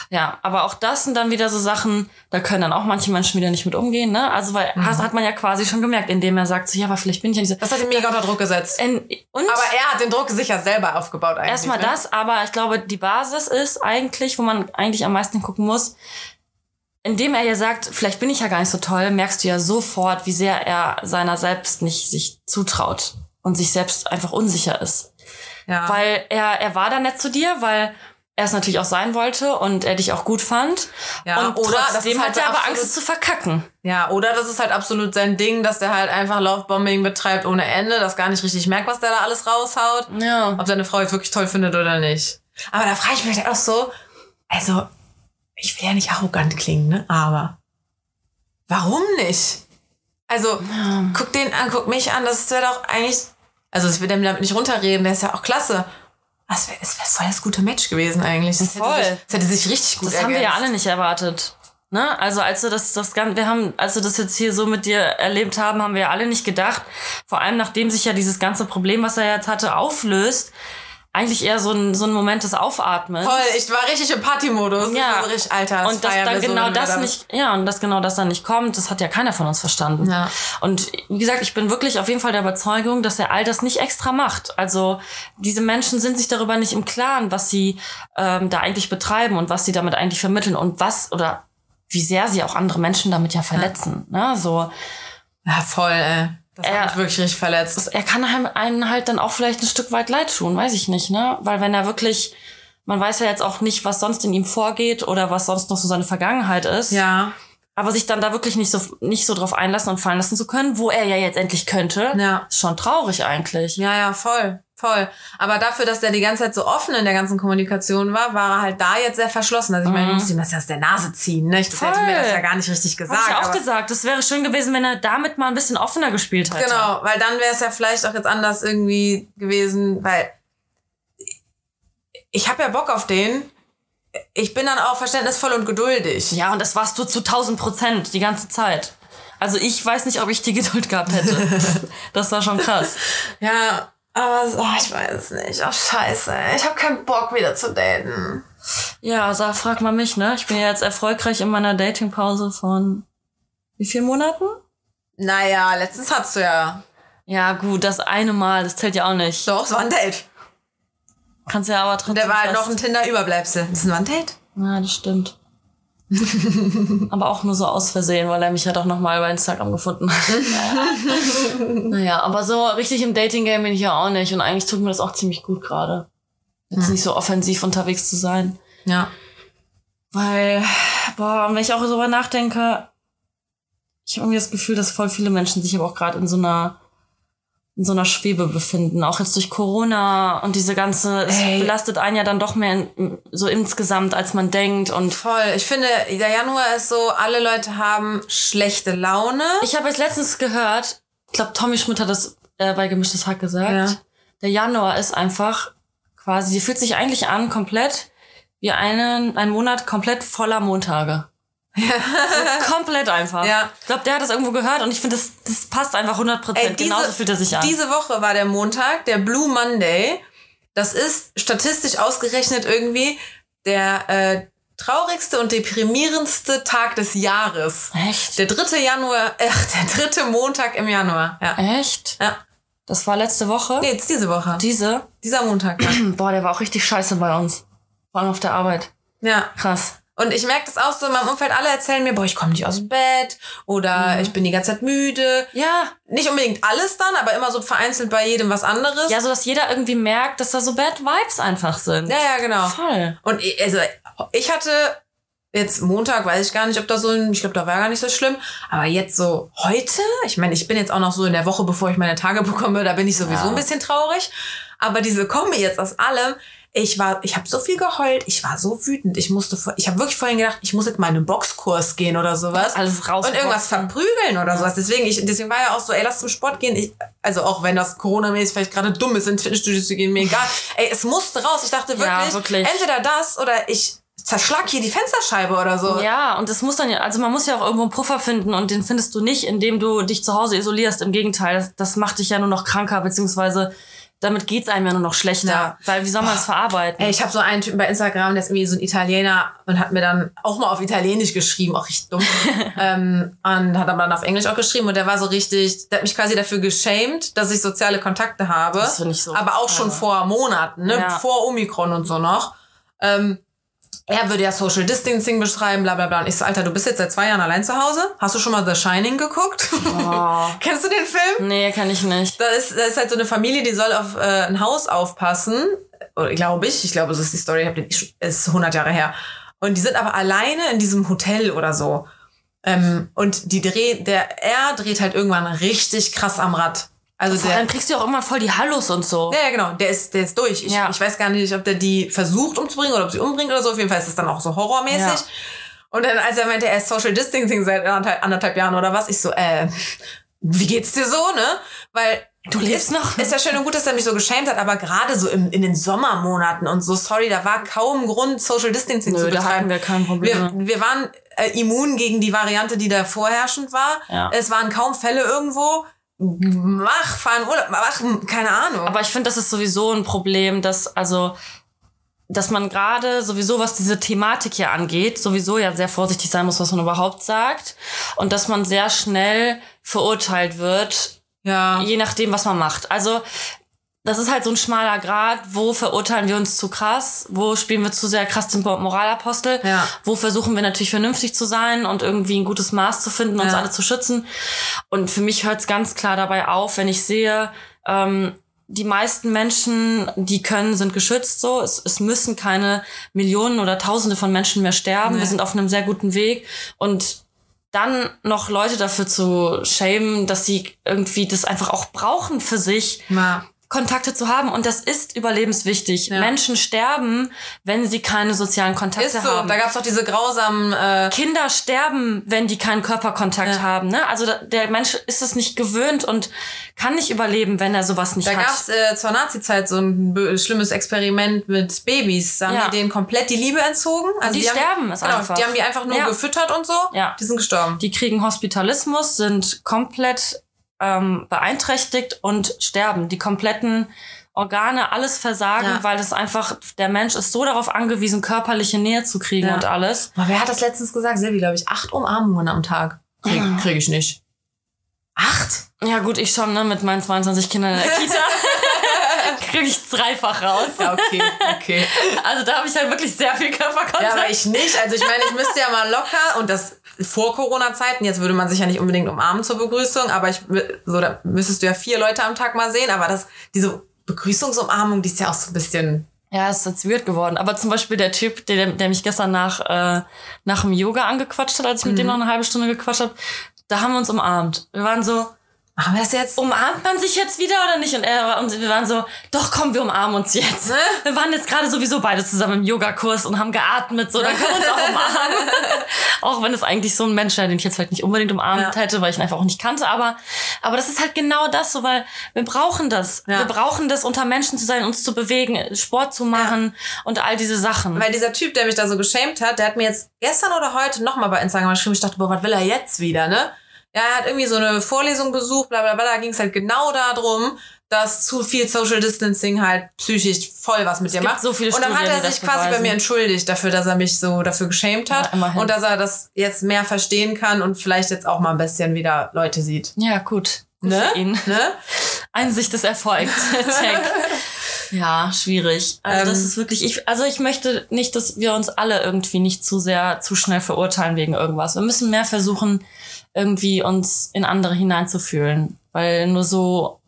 Ja, aber auch das sind dann wieder so Sachen, da können dann auch manche Menschen wieder nicht mit umgehen, ne? Also, weil Mhm. das hat man ja quasi schon gemerkt, indem er sagt, so, ja, aber vielleicht bin ich ja nicht so. Das hat ihn mega unter Druck gesetzt. In, und Aber er hat den Druck sicher selber aufgebaut eigentlich. erstmal ne? das, aber ich glaube, die Basis ist eigentlich, wo man eigentlich am meisten gucken muss, indem er ja sagt, vielleicht bin ich ja gar nicht so toll, merkst du ja sofort, wie sehr er seiner selbst nicht sich zutraut und sich selbst einfach unsicher ist. Ja. Weil er, er war da nett zu dir, weil er es natürlich auch sein wollte und er dich auch gut fand. Ja, und oder trotzdem halt hat er aber absolut- Angst zu verkacken. Ja, oder das ist halt absolut sein Ding, dass der halt einfach Lovebombing betreibt ohne Ende, das gar nicht richtig merkt, was der da alles raushaut. Ja. Ob seine Frau jetzt wirklich toll findet oder nicht. Aber da frage ich mich halt auch so, also, ich will ja nicht arrogant klingen, ne? Aber warum nicht? Also, guck den an, guck mich an, das wäre doch eigentlich, also ich will dem damit nicht runterreden, der ist ja auch klasse. Das wäre wär voll das gute Match gewesen eigentlich. Das Voll. Hätte sich, das hätte sich richtig gut Das haben wir ja ergänzt. alle nicht erwartet. Ne? Also als wir das, das Ganze, wir haben, als wir das jetzt hier so mit dir erlebt haben, haben wir ja alle nicht gedacht. Vor allem nachdem sich ja dieses ganze Problem, was er jetzt hatte, auflöst, eigentlich eher so ein, so ein Moment des Aufatmens. Voll, ich war richtig im Partymodus. Ja. Also richtig, Alter, und dass dann so, genau wir das da- nicht, ja, und dass genau das dann nicht kommt, das hat ja keiner von uns verstanden. Ja. Und wie gesagt, ich bin wirklich auf jeden Fall der Überzeugung, dass er all das nicht extra macht. Also diese Menschen sind sich darüber nicht im Klaren, was sie ähm, da eigentlich betreiben und was sie damit eigentlich vermitteln und was oder wie sehr sie auch andere Menschen damit ja verletzen. Ne? So, Ja, voll, ey. Das Er- hat wirklich richtig verletzt. er kann einem, einen halt dann auch vielleicht ein Stück weit leid tun, weiß ich nicht, ne? Weil wenn er wirklich, man weiß ja jetzt auch nicht, was sonst in ihm vorgeht oder was sonst noch so seine Vergangenheit ist. Ja, Aber sich dann da wirklich nicht so, nicht so drauf einlassen und fallen lassen zu können, wo er ja jetzt endlich könnte, Ja. ist schon traurig eigentlich. ja, ja, voll, voll. Aber dafür, dass der die ganze Zeit so offen in der ganzen Kommunikation war, war er halt da jetzt sehr verschlossen. Also ich meine, ich muss ihm das ja aus der Nase ziehen, ne? Ich das hätte Voll. mir das ja gar nicht richtig gesagt. Hab ich auch gesagt, es wäre schön gewesen, wenn er damit mal ein bisschen offener gespielt hätte. Genau, weil dann wäre es ja vielleicht auch jetzt anders irgendwie gewesen, weil ich habe ja Bock auf den. Ich bin dann auch verständnisvoll und geduldig. Ja, und das warst du zu 1000 Prozent die ganze Zeit. Also ich weiß nicht, ob ich die Geduld gehabt hätte. das war schon krass. Ja, aber so, ich weiß es nicht. Ach, scheiße. Ich habe keinen Bock wieder zu daten. Ja, also frag mal mich, ne? Ich bin ja jetzt erfolgreich in meiner Datingpause von wie vielen Monaten? Naja, letztens hattest du ja. Ja, gut, das eine Mal, das zählt ja auch nicht. Doch, es war ein Date. Kannst ja aber trotzdem. Der war halt noch ein Tinder-Überbleibsel. Das war ein Date. Ja, das stimmt. Aber auch nur so aus Versehen, weil er mich ja doch nochmal bei Instagram gefunden hat. naja, aber so richtig im Dating-Game bin ich ja auch nicht. Und eigentlich tut mir das auch ziemlich gut gerade. Jetzt nicht so offensiv unterwegs zu sein. Ja. Weil, boah, und wenn ich auch darüber nachdenke, ich habe irgendwie das Gefühl, dass voll viele Menschen sich aber auch gerade in so einer in so einer Schwebe befinden, auch jetzt durch Corona und diese ganze, es Ey. belastet einen ja dann doch mehr in, so insgesamt, als man denkt und Voll. Ich finde, der Januar ist so, alle Leute haben schlechte Laune. Ich habe jetzt letztens gehört, ich glaube, Tommy Schmidt hat das äh, bei Gemischtes Hack gesagt. Ja. Der Januar ist einfach quasi, fühlt sich eigentlich an komplett wie einen, ein Monat komplett voller Montage. So komplett einfach. Ja. Ich glaube, der hat das irgendwo gehört und ich finde, das, das passt einfach 100 Prozent. Genauso fühlt er sich an. Diese Woche war der Montag, der Blue Monday. Das ist statistisch ausgerechnet irgendwie der äh, traurigste und deprimierendste Tag des Jahres. Echt? Der 3. Januar, äh, der dritte Montag im Januar. Ja. Echt? ja. Das war letzte Woche? Nee, jetzt diese Woche. Diese? Dieser Montag. Ja. Boah, der war auch richtig scheiße bei uns. Vor allem auf der Arbeit. ja. Krass. Und ich merke das auch so in meinem Umfeld, alle erzählen mir, boah, ich komme nicht aus dem Bett oder ich bin die ganze Zeit müde. Ja. Nicht unbedingt alles dann, aber immer so vereinzelt bei jedem was anderes. Ja, so dass jeder irgendwie merkt, dass da so Bad Vibes einfach sind. ja, ja genau. Voll. Und ich, also ich hatte jetzt Montag, weiß ich gar nicht, ob da so ein, ich glaube, da war gar nicht so schlimm, aber jetzt so heute, ich meine, ich bin jetzt auch noch so in der Woche, bevor ich meine Tage bekomme, da bin ich sowieso Ja. ein bisschen traurig, aber diese Kombi jetzt aus allem, ich war, ich habe so viel geheult, ich war so wütend, ich musste, ich habe wirklich vorhin gedacht, ich muss jetzt mal in einen Boxkurs gehen oder sowas. Alles raus. Und irgendwas verprügeln oder sowas. Deswegen, ich, deswegen war ja auch so, ey, lass zum Sport gehen. Ich, also auch wenn das Corona-mäßig vielleicht gerade dumm ist, ins Fitnessstudio zu gehen, mir egal. Ey, es musste raus. Ich dachte wirklich, Ja, wirklich. entweder das oder ich zerschlag hier die Fensterscheibe oder so. Ja, und das muss dann ja, also man muss ja auch irgendwo einen Puffer finden und den findest du nicht, indem du dich zu Hause isolierst. Im Gegenteil, das, das macht dich ja nur noch kranker, beziehungsweise damit geht's einem ja nur noch schlechter. Ja. Weil wie soll man das verarbeiten? Ey, ich habe so einen Typen bei Instagram, der ist irgendwie so ein Italiener und hat mir dann auch mal auf Italienisch geschrieben, auch richtig dumm. ähm, und hat aber dann auf Englisch auch geschrieben und der war so richtig, der hat mich quasi dafür geschämt, dass ich soziale Kontakte habe. Das finde ich so Aber auch schon vor Monaten, ne? Ja. Vor Omikron und so noch. Ähm, er würde ja Social Distancing beschreiben, bla bla bla. Und ich so, Alter, du bist jetzt seit zwei Jahren allein zu Hause? Hast du schon mal The Shining geguckt? Oh. Kennst du den Film? Nee, kann ich nicht. Da ist, da ist halt so eine Familie, die soll auf äh, ein Haus aufpassen. Oder glaube ich. Ich glaube, so ist die Story. Ich ist 100 Jahre her. Und die sind aber alleine in diesem Hotel oder so. Ähm, und die dreht, der, er dreht halt irgendwann richtig krass am Rad. Also Vor der, allem kriegst du auch immer voll die Hallos und so. ja, ja, genau. Der ist, der ist durch. Ich, Ja. ich weiß gar nicht, ob der die versucht umzubringen oder ob sie umbringt oder so. Auf jeden Fall ist das dann auch so horrormäßig. Ja. Und dann, als er meinte, er ist Social Distancing seit anderthalb, anderthalb Jahren oder was, ich so, äh, wie geht's dir so, ne? Weil Du lebst noch? ist ja schön und gut, dass er mich so geschämt hat, aber gerade so im, in den Sommermonaten und so, sorry, da war kaum Grund, Social Distancing Nö, zu da betreiben. hatten wir kein Problem. Wir, wir waren äh, immun gegen die Variante, die da vorherrschend war. Ja. Es waren kaum Fälle irgendwo. Mach, fahr in Urlaub, mach, keine Ahnung. Aber ich finde, das ist sowieso ein Problem, dass, also, dass man gerade sowieso, was diese Thematik hier angeht, sowieso ja sehr vorsichtig sein muss, was man überhaupt sagt. Und dass man sehr schnell verurteilt wird, ja. je nachdem, was man macht. Also, das ist halt so ein schmaler Grad, wo verurteilen wir uns zu krass, wo spielen wir zu sehr krass den Moralapostel, Ja. wo versuchen wir natürlich vernünftig zu sein und irgendwie ein gutes Maß zu finden, uns Ja. alle zu schützen. Und für mich hört es ganz klar dabei auf, wenn ich sehe, ähm, die meisten Menschen, die können, sind geschützt so. Es, es müssen keine Millionen oder Tausende von Menschen mehr sterben. Nee. Wir sind auf einem sehr guten Weg. Und dann noch Leute dafür zu shamen, dass sie irgendwie das einfach auch brauchen für sich, Ja. Kontakte zu haben. Und das ist überlebenswichtig. Ja. Menschen sterben, wenn sie keine sozialen Kontakte Ist so. haben. Da gab's doch diese grausamen. Äh, Kinder sterben, wenn die keinen Körperkontakt Ja. haben. Ne? Also da, der Mensch ist es nicht gewöhnt und kann nicht überleben, wenn er sowas nicht da hat. gab's äh, zur Nazi-Zeit so ein schlimmes Experiment mit Babys. Da haben Ja. die denen komplett die Liebe entzogen. Also die haben, sterben es genau, einfach. Die haben die einfach nur gefüttert und so. Ja. Die sind gestorben. Die kriegen Hospitalismus, sind komplett ähm, beeinträchtigt und sterben. Die kompletten Organe, alles versagen, Ja. weil das einfach, der Mensch ist so darauf angewiesen, körperliche Nähe zu kriegen Ja. und alles. Aber wer hat das letztens gesagt? Silvi, glaube ich. Acht Umarmungen am Tag. Krieg, krieg ich nicht. Acht? Ja gut, ich schon, ne, mit meinen 22 Kindern in der Kita. kriege ich dreifach raus. Ja, okay, okay. Also da habe ich halt wirklich sehr viel Körperkontakt. Ja, aber ich nicht. Also ich meine, ich müsste ja mal locker und das vor Corona-Zeiten, jetzt würde man sich ja nicht unbedingt umarmen zur Begrüßung, aber ich so da müsstest du ja vier Leute am Tag mal sehen, aber das diese Begrüßungsumarmung, die ist ja auch so ein bisschen Ja, ist jetzt weird geworden. Aber zum Beispiel der Typ, der, der mich gestern nach, äh, nach dem Yoga angequatscht hat, als ich mit Mhm. dem noch eine halbe Stunde gequatscht habe, da haben wir uns umarmt. Wir waren so, Machen wir das jetzt? umarmt man sich jetzt wieder oder nicht? Und er war, und wir waren so, doch komm, wir umarmen uns jetzt. Ne? Wir waren jetzt gerade sowieso beide zusammen im Yogakurs und haben geatmet, so, dann können wir uns auch umarmen. auch wenn es eigentlich so ein Mensch wäre, den ich jetzt vielleicht nicht unbedingt umarmt Ja. hätte, weil ich ihn einfach auch nicht kannte, aber, aber das ist halt genau das so, weil wir brauchen das. Ja. Wir brauchen das, unter Menschen zu sein, uns zu bewegen, Sport zu machen und all diese Sachen. Weil dieser Typ, der mich da so geschämt hat, der hat mir jetzt gestern oder heute nochmal bei Instagram geschrieben. Ich dachte, boah, was will er jetzt wieder, ne? Ja, er hat irgendwie so eine Vorlesung besucht, bla bla bla. Da ging es halt genau darum, dass zu viel Social Distancing halt psychisch voll was mit dir gibt macht. so viele Und dann hat er sich das quasi bei beweisen. mir entschuldigt dafür, dass er mich so dafür geschämt hat. Ja, und dass er das jetzt mehr verstehen kann und vielleicht jetzt auch mal ein bisschen wieder Leute sieht. ja, gut. Ne? für ihn. Ne? Einsicht erfolgt. Check. Ja, schwierig. Also das Ähm. ist wirklich, ich, also ich möchte nicht, dass wir uns alle irgendwie nicht zu sehr, zu schnell verurteilen wegen irgendwas. Wir müssen mehr versuchen, irgendwie uns in andere hineinzufühlen, weil nur so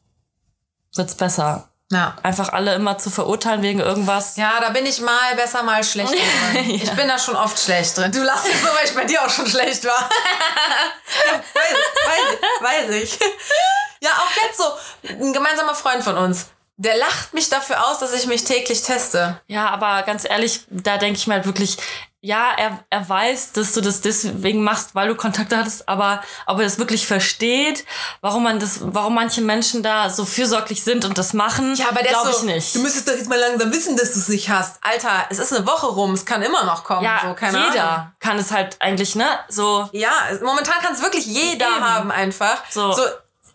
wird's besser. Ja. Einfach alle immer zu verurteilen wegen irgendwas. Ja, da bin ich mal besser, mal schlecht drin. Ich bin da schon oft schlecht drin. Du lachst jetzt so, weil ich bei dir auch schon schlecht war. weiß, weiß, weiß ich. Ja, auch jetzt so. Ein gemeinsamer Freund von uns. Der lacht mich dafür aus, dass ich mich täglich teste. Ja, aber ganz ehrlich, da denke ich mir halt wirklich, ja, er, er weiß, dass du das deswegen machst, weil du Kontakte hattest, aber ob er das wirklich versteht, warum man das, warum manche Menschen da so fürsorglich sind und das machen, Ja, aber der glaube ich so, nicht. Du müsstest doch jetzt mal langsam wissen, dass du es nicht hast. Alter, es ist eine Woche rum, es kann immer noch kommen. ja, so, keine jeder Ahnung. kann es halt eigentlich, ne? So, Ja, momentan kann es wirklich jeder Eben. haben einfach. So. so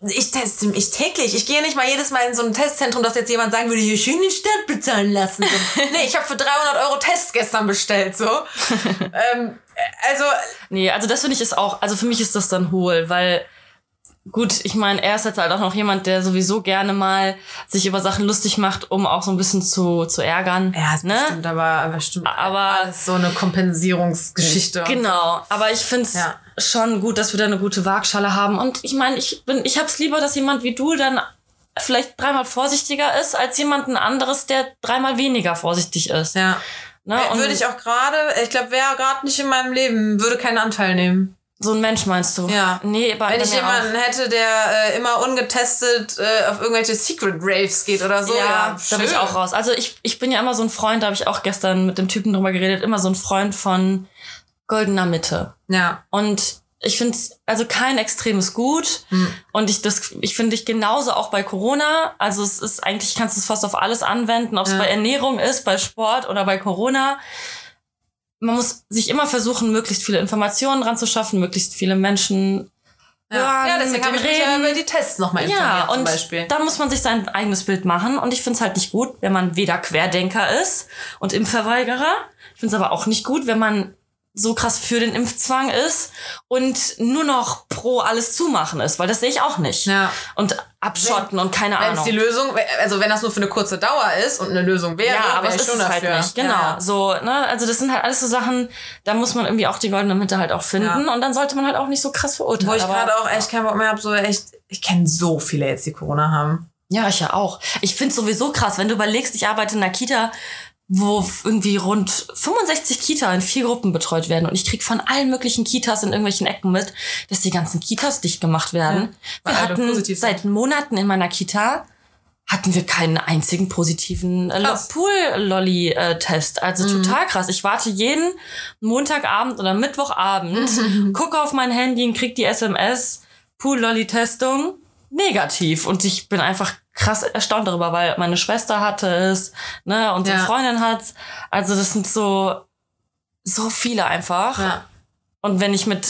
Ich teste mich täglich. Ich gehe nicht mal jedes Mal in so ein Testzentrum, dass jetzt jemand sagen würde, hier schön den Stadt bezahlen lassen. So. nee, ich habe für 300 Euro Tests gestern bestellt, so. ähm, also. Nee, also das finde ich ist auch, also für mich ist das dann hohl, weil gut, ich meine, er ist jetzt halt auch noch jemand, der sowieso gerne mal sich über Sachen lustig macht, um auch so ein bisschen zu, zu ärgern. Ja, ne? stimmt, aber, aber stimmt. Aber so eine Kompensierungsgeschichte. Genau, aber ich finde es Ja. Schon gut, dass wir da eine gute Waagschale haben. Und ich meine, ich bin, ich hab's lieber, dass jemand wie du dann vielleicht dreimal vorsichtiger ist, als jemand ein anderes, der dreimal weniger vorsichtig ist. Ja. Ne? Und würde ich auch gerade, ich glaube, wäre gerade nicht in meinem Leben, würde keinen Anteil nehmen. so ein Mensch meinst du? Ja. Nee, bei Wenn ich jemanden hätte, der äh, immer ungetestet äh, auf irgendwelche Secret Raves geht oder so, ja, ja, da bin ich auch raus. Also ich, ich bin ja immer so ein Freund, da habe ich auch gestern mit dem Typen drüber geredet, immer so ein Freund von goldener Mitte. Ja, Und ich finde also kein Extrem ist gut. Hm. Und ich das, ich finde dich genauso auch bei Corona. Also es ist eigentlich, kannst du es fast auf alles anwenden, ob es Ja. bei Ernährung ist, bei Sport oder bei Corona. Man muss sich immer versuchen, möglichst viele Informationen ranzuschaffen, möglichst viele Menschen ja. ja deswegen habe ich mich ja über die Tests nochmal informiert Ja, zum und Beispiel. da muss man sich sein eigenes Bild machen. Und ich finde es halt nicht gut, wenn man weder Querdenker ist und Impfverweigerer. Ich finde es aber auch nicht gut, wenn man so krass für den Impfzwang ist und nur noch pro alles zumachen ist, weil das sehe ich auch nicht. Ja. Und abschotten und keine Wenn es Ahnung. die Lösung, also wenn das nur für eine kurze Dauer ist und eine Lösung wäre, ja, aber ich ist schon es halt dafür. nicht. Genau. Ja. So, ne? Also das sind halt alles so Sachen, da muss man irgendwie auch die goldene Mitte halt auch finden Ja. und dann sollte man halt auch nicht so krass verurteilen. Wo ich gerade auch echt keinen Bock mehr habe, so echt, ich kenne so viele jetzt, die Corona haben. Ja, ich ja auch. Ich find's sowieso krass, wenn du überlegst, ich arbeite in einer Kita, wo irgendwie rund 65 Kita in vier Gruppen betreut werden und ich krieg von allen möglichen Kitas in irgendwelchen Ecken mit, dass die ganzen Kitas dicht gemacht werden. weil wir hatten seit Monaten in meiner Kita hatten wir keinen einzigen positiven äh. Pool-Lolly-Test. Also total krass. Ich warte jeden Montagabend oder Mittwochabend, gucke auf mein Handy und krieg die SMS, Pool-Lolly-Testung, negativ. Und ich bin einfach krass erstaunt darüber, weil meine Schwester hatte es, ne, und Ja. Freundin hat's. Also das sind so, so viele einfach. Ja. Und wenn ich mit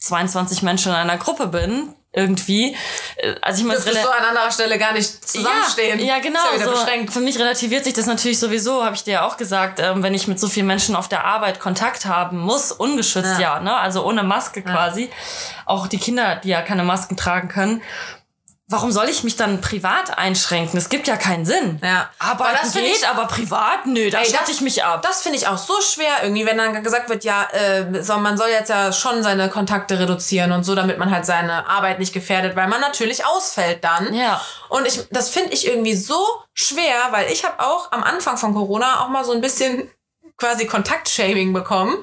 22 Menschen in einer Gruppe bin, irgendwie, äh, also ich meine, Dürftest rela- du an anderer Stelle gar nicht zusammenstehen. ja, ja, genau. Ist ja so, für mich relativiert sich das natürlich sowieso, habe ich dir ja auch gesagt, ähm, wenn ich mit so vielen Menschen auf der Arbeit Kontakt haben muss, ungeschützt ja, Ja. ne? also ohne Maske quasi. Auch die Kinder, die ja keine Masken tragen können. Warum soll ich mich dann privat einschränken? Es gibt ja keinen Sinn. Ja. Aber das geht, ich- aber privat, nö, da das- ich mich ab. Das finde ich auch so schwer, irgendwie, wenn dann gesagt wird, ja, äh, so, man soll jetzt ja schon seine Kontakte reduzieren und so, damit man halt seine Arbeit nicht gefährdet, weil man natürlich ausfällt dann. Ja. Und ich, das finde ich irgendwie so schwer, weil ich habe auch am Anfang von Corona auch mal so ein bisschen quasi Kontaktshaming bekommen.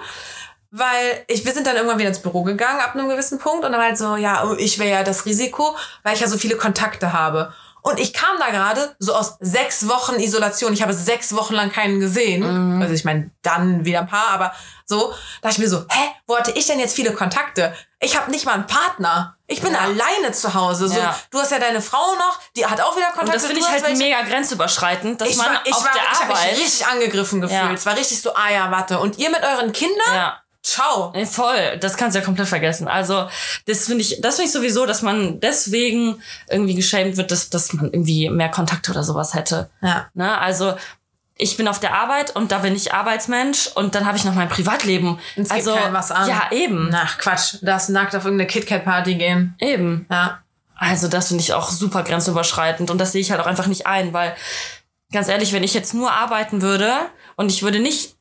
Weil ich, wir sind dann irgendwann wieder ins Büro gegangen ab einem gewissen Punkt und dann war halt so, ja, oh, ich wäre ja das Risiko, weil ich ja so viele Kontakte habe. Und ich kam da gerade so aus sechs Wochen Isolation. Ich habe sechs Wochen lang keinen gesehen. Also ich meine, dann wieder ein paar, aber so, da dachte ich mir so, hä, wo hatte ich denn jetzt viele Kontakte? Ich habe nicht mal einen Partner. Ich bin Ja. alleine zu Hause. So, Ja. Du hast ja deine Frau noch, die hat auch wieder Kontakte. Und das finde ich halt welche. mega grenzüberschreitend, dass Ich man war, ich auf war, der ich habe Arbeit. mich richtig angegriffen gefühlt. Ja. Es war richtig so, ah ja, warte. Und ihr mit euren Kindern? ja. Ciao. Nee, Voll, das kannst du ja komplett vergessen. Also, das finde ich, das finde ich sowieso, dass man deswegen irgendwie geschämt wird, dass, dass man irgendwie mehr Kontakte oder sowas hätte. Ja. Ne? Also, ich bin auf der Arbeit und da bin ich Arbeitsmensch und dann habe ich noch mein Privatleben. Es geht also, keinem was an. ja, eben. Ach, Quatsch. Du darfst nackt auf irgendeine KitKat-Party gehen. Eben. Ja. Also, das finde ich auch super grenzüberschreitend und das sehe ich halt auch einfach nicht ein, weil, ganz ehrlich, wenn ich jetzt nur arbeiten würde und ich würde nicht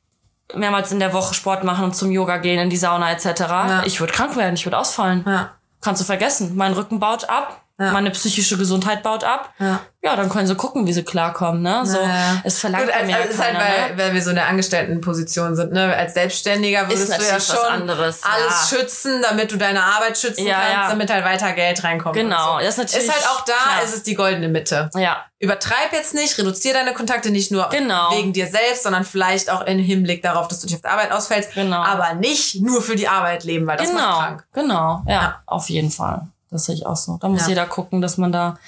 mehrmals in der Woche Sport machen und zum Yoga gehen, in die Sauna etc., ich würde krank werden, ich würde ausfallen. Ja. Kannst du vergessen. Mein Rücken baut ab, Ja. meine psychische Gesundheit baut ab. Ja. Ja, dann können sie gucken, wie sie klarkommen. Ne? So, Ja. es verlangt Gut, mir ja also ist halt, weil, ne? weil wir so in der Angestelltenposition sind. Ne? Als Selbstständiger würdest du ja schon anderes, alles ja. schützen, damit du deine Arbeit schützen Ja, kannst, damit halt weiter Geld reinkommt. Genau, so. das ist natürlich Ist halt auch da, klar. ist es die goldene Mitte. Ja, Übertreib jetzt nicht, reduziere deine Kontakte nicht nur Genau. wegen dir selbst, sondern vielleicht auch im Hinblick darauf, dass du nicht auf der Arbeit ausfällst. Genau. Aber nicht nur für die Arbeit leben, weil das macht genau, krank. genau. Ja. auf jeden Fall. Das sehe ich auch so. Da muss Ja. jeder gucken, dass man da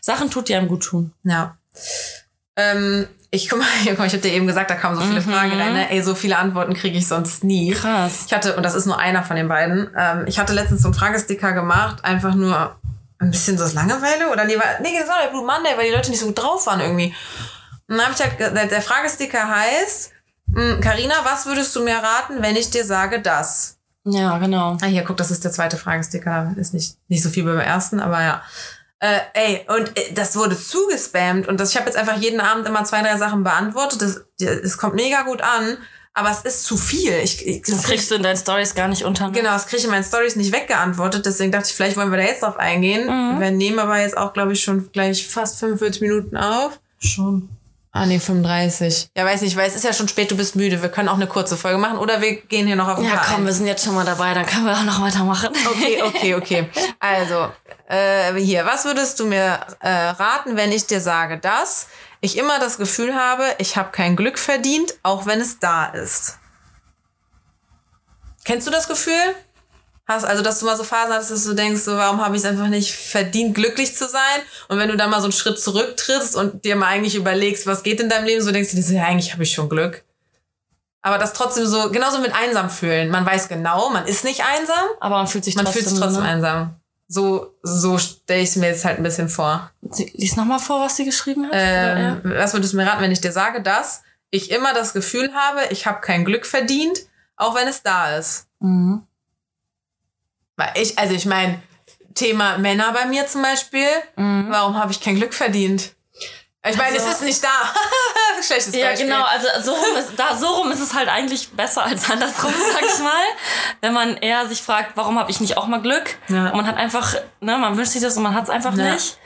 Sachen tut, die einem gut tun. Ja. Ähm, ich guck mal, ich habe dir eben gesagt, da kamen so viele Fragen rein. Ne? Ey, so viele Antworten kriege ich sonst nie. Mhm. Krass. Ich hatte, und das ist nur einer von den beiden, ähm, ich hatte letztens so einen Fragesticker gemacht, einfach nur, ein bisschen so das Langeweile oder nee, war, nee, das war der Blue Monday, weil die Leute nicht so gut drauf waren irgendwie. Und dann habe ich halt, der, der Fragesticker heißt, Karina, was würdest du mir raten, wenn ich dir sage das? Ja, genau. Ah, hier, guck, das ist der zweite Fragesticker. Ist nicht, nicht so viel beim ersten, aber ja. Äh, ey, und äh, das wurde zugespammt und das, ich habe jetzt einfach jeden Abend immer zwei, drei Sachen beantwortet. Das, das kommt mega gut an, aber es ist zu viel. Ich, ich, Das kriegst du in deinen Stories gar nicht unter. ne? Genau, das kriege ich in meinen Stories nicht weggeantwortet. Deswegen dachte ich, vielleicht wollen wir da jetzt drauf eingehen. Mhm. Wir nehmen aber jetzt auch, glaube ich, schon gleich fast 45 Minuten auf. Schon. Ah, nee, 35. Ja, weiß nicht, weil es ist ja schon spät, du bist müde. Wir können auch eine kurze Folge machen oder wir gehen hier noch auf ein Ja, paar komm, ein. wir sind jetzt schon mal dabei, dann können wir auch noch weitermachen. Okay, okay, okay. Also, äh, hier, was würdest du mir äh, raten, wenn ich dir sage, dass ich immer das Gefühl habe, ich habe kein Glück verdient, auch wenn es da ist? Kennst du das Gefühl? Hast, also, dass du mal so Phasen hast, dass du denkst, so, warum habe ich es einfach nicht verdient, glücklich zu sein? Und wenn du dann mal so einen Schritt zurücktrittst und dir mal eigentlich überlegst, was geht in deinem Leben, so denkst du dir so, ja, eigentlich habe ich schon Glück. Aber das trotzdem so, genauso mit einsam fühlen. Man weiß genau, man ist nicht einsam, Aber man fühlt sich man trotzdem. fühlt sich trotzdem ne? einsam. So, so stelle ich es mir jetzt halt ein bisschen vor. Lies nochmal vor, was sie geschrieben hat. Ähm? Was würdest du mir raten, wenn ich dir sage, dass ich immer das Gefühl habe, ich habe kein Glück verdient, auch wenn es da ist? Mhm. Weil ich, also ich meine, Thema Männer bei mir zum Beispiel, warum habe ich kein Glück verdient? Ich meine, Also- es ist nicht da. Schlechtes Ja, Beispiel. genau. Also so rum, ist, da, so rum ist es halt eigentlich besser als andersrum, sag ich mal. Wenn man eher sich fragt, warum habe ich nicht auch mal Glück? Ja. Und man hat einfach, ne, man wünscht sich das und man hat es einfach Ja. nicht.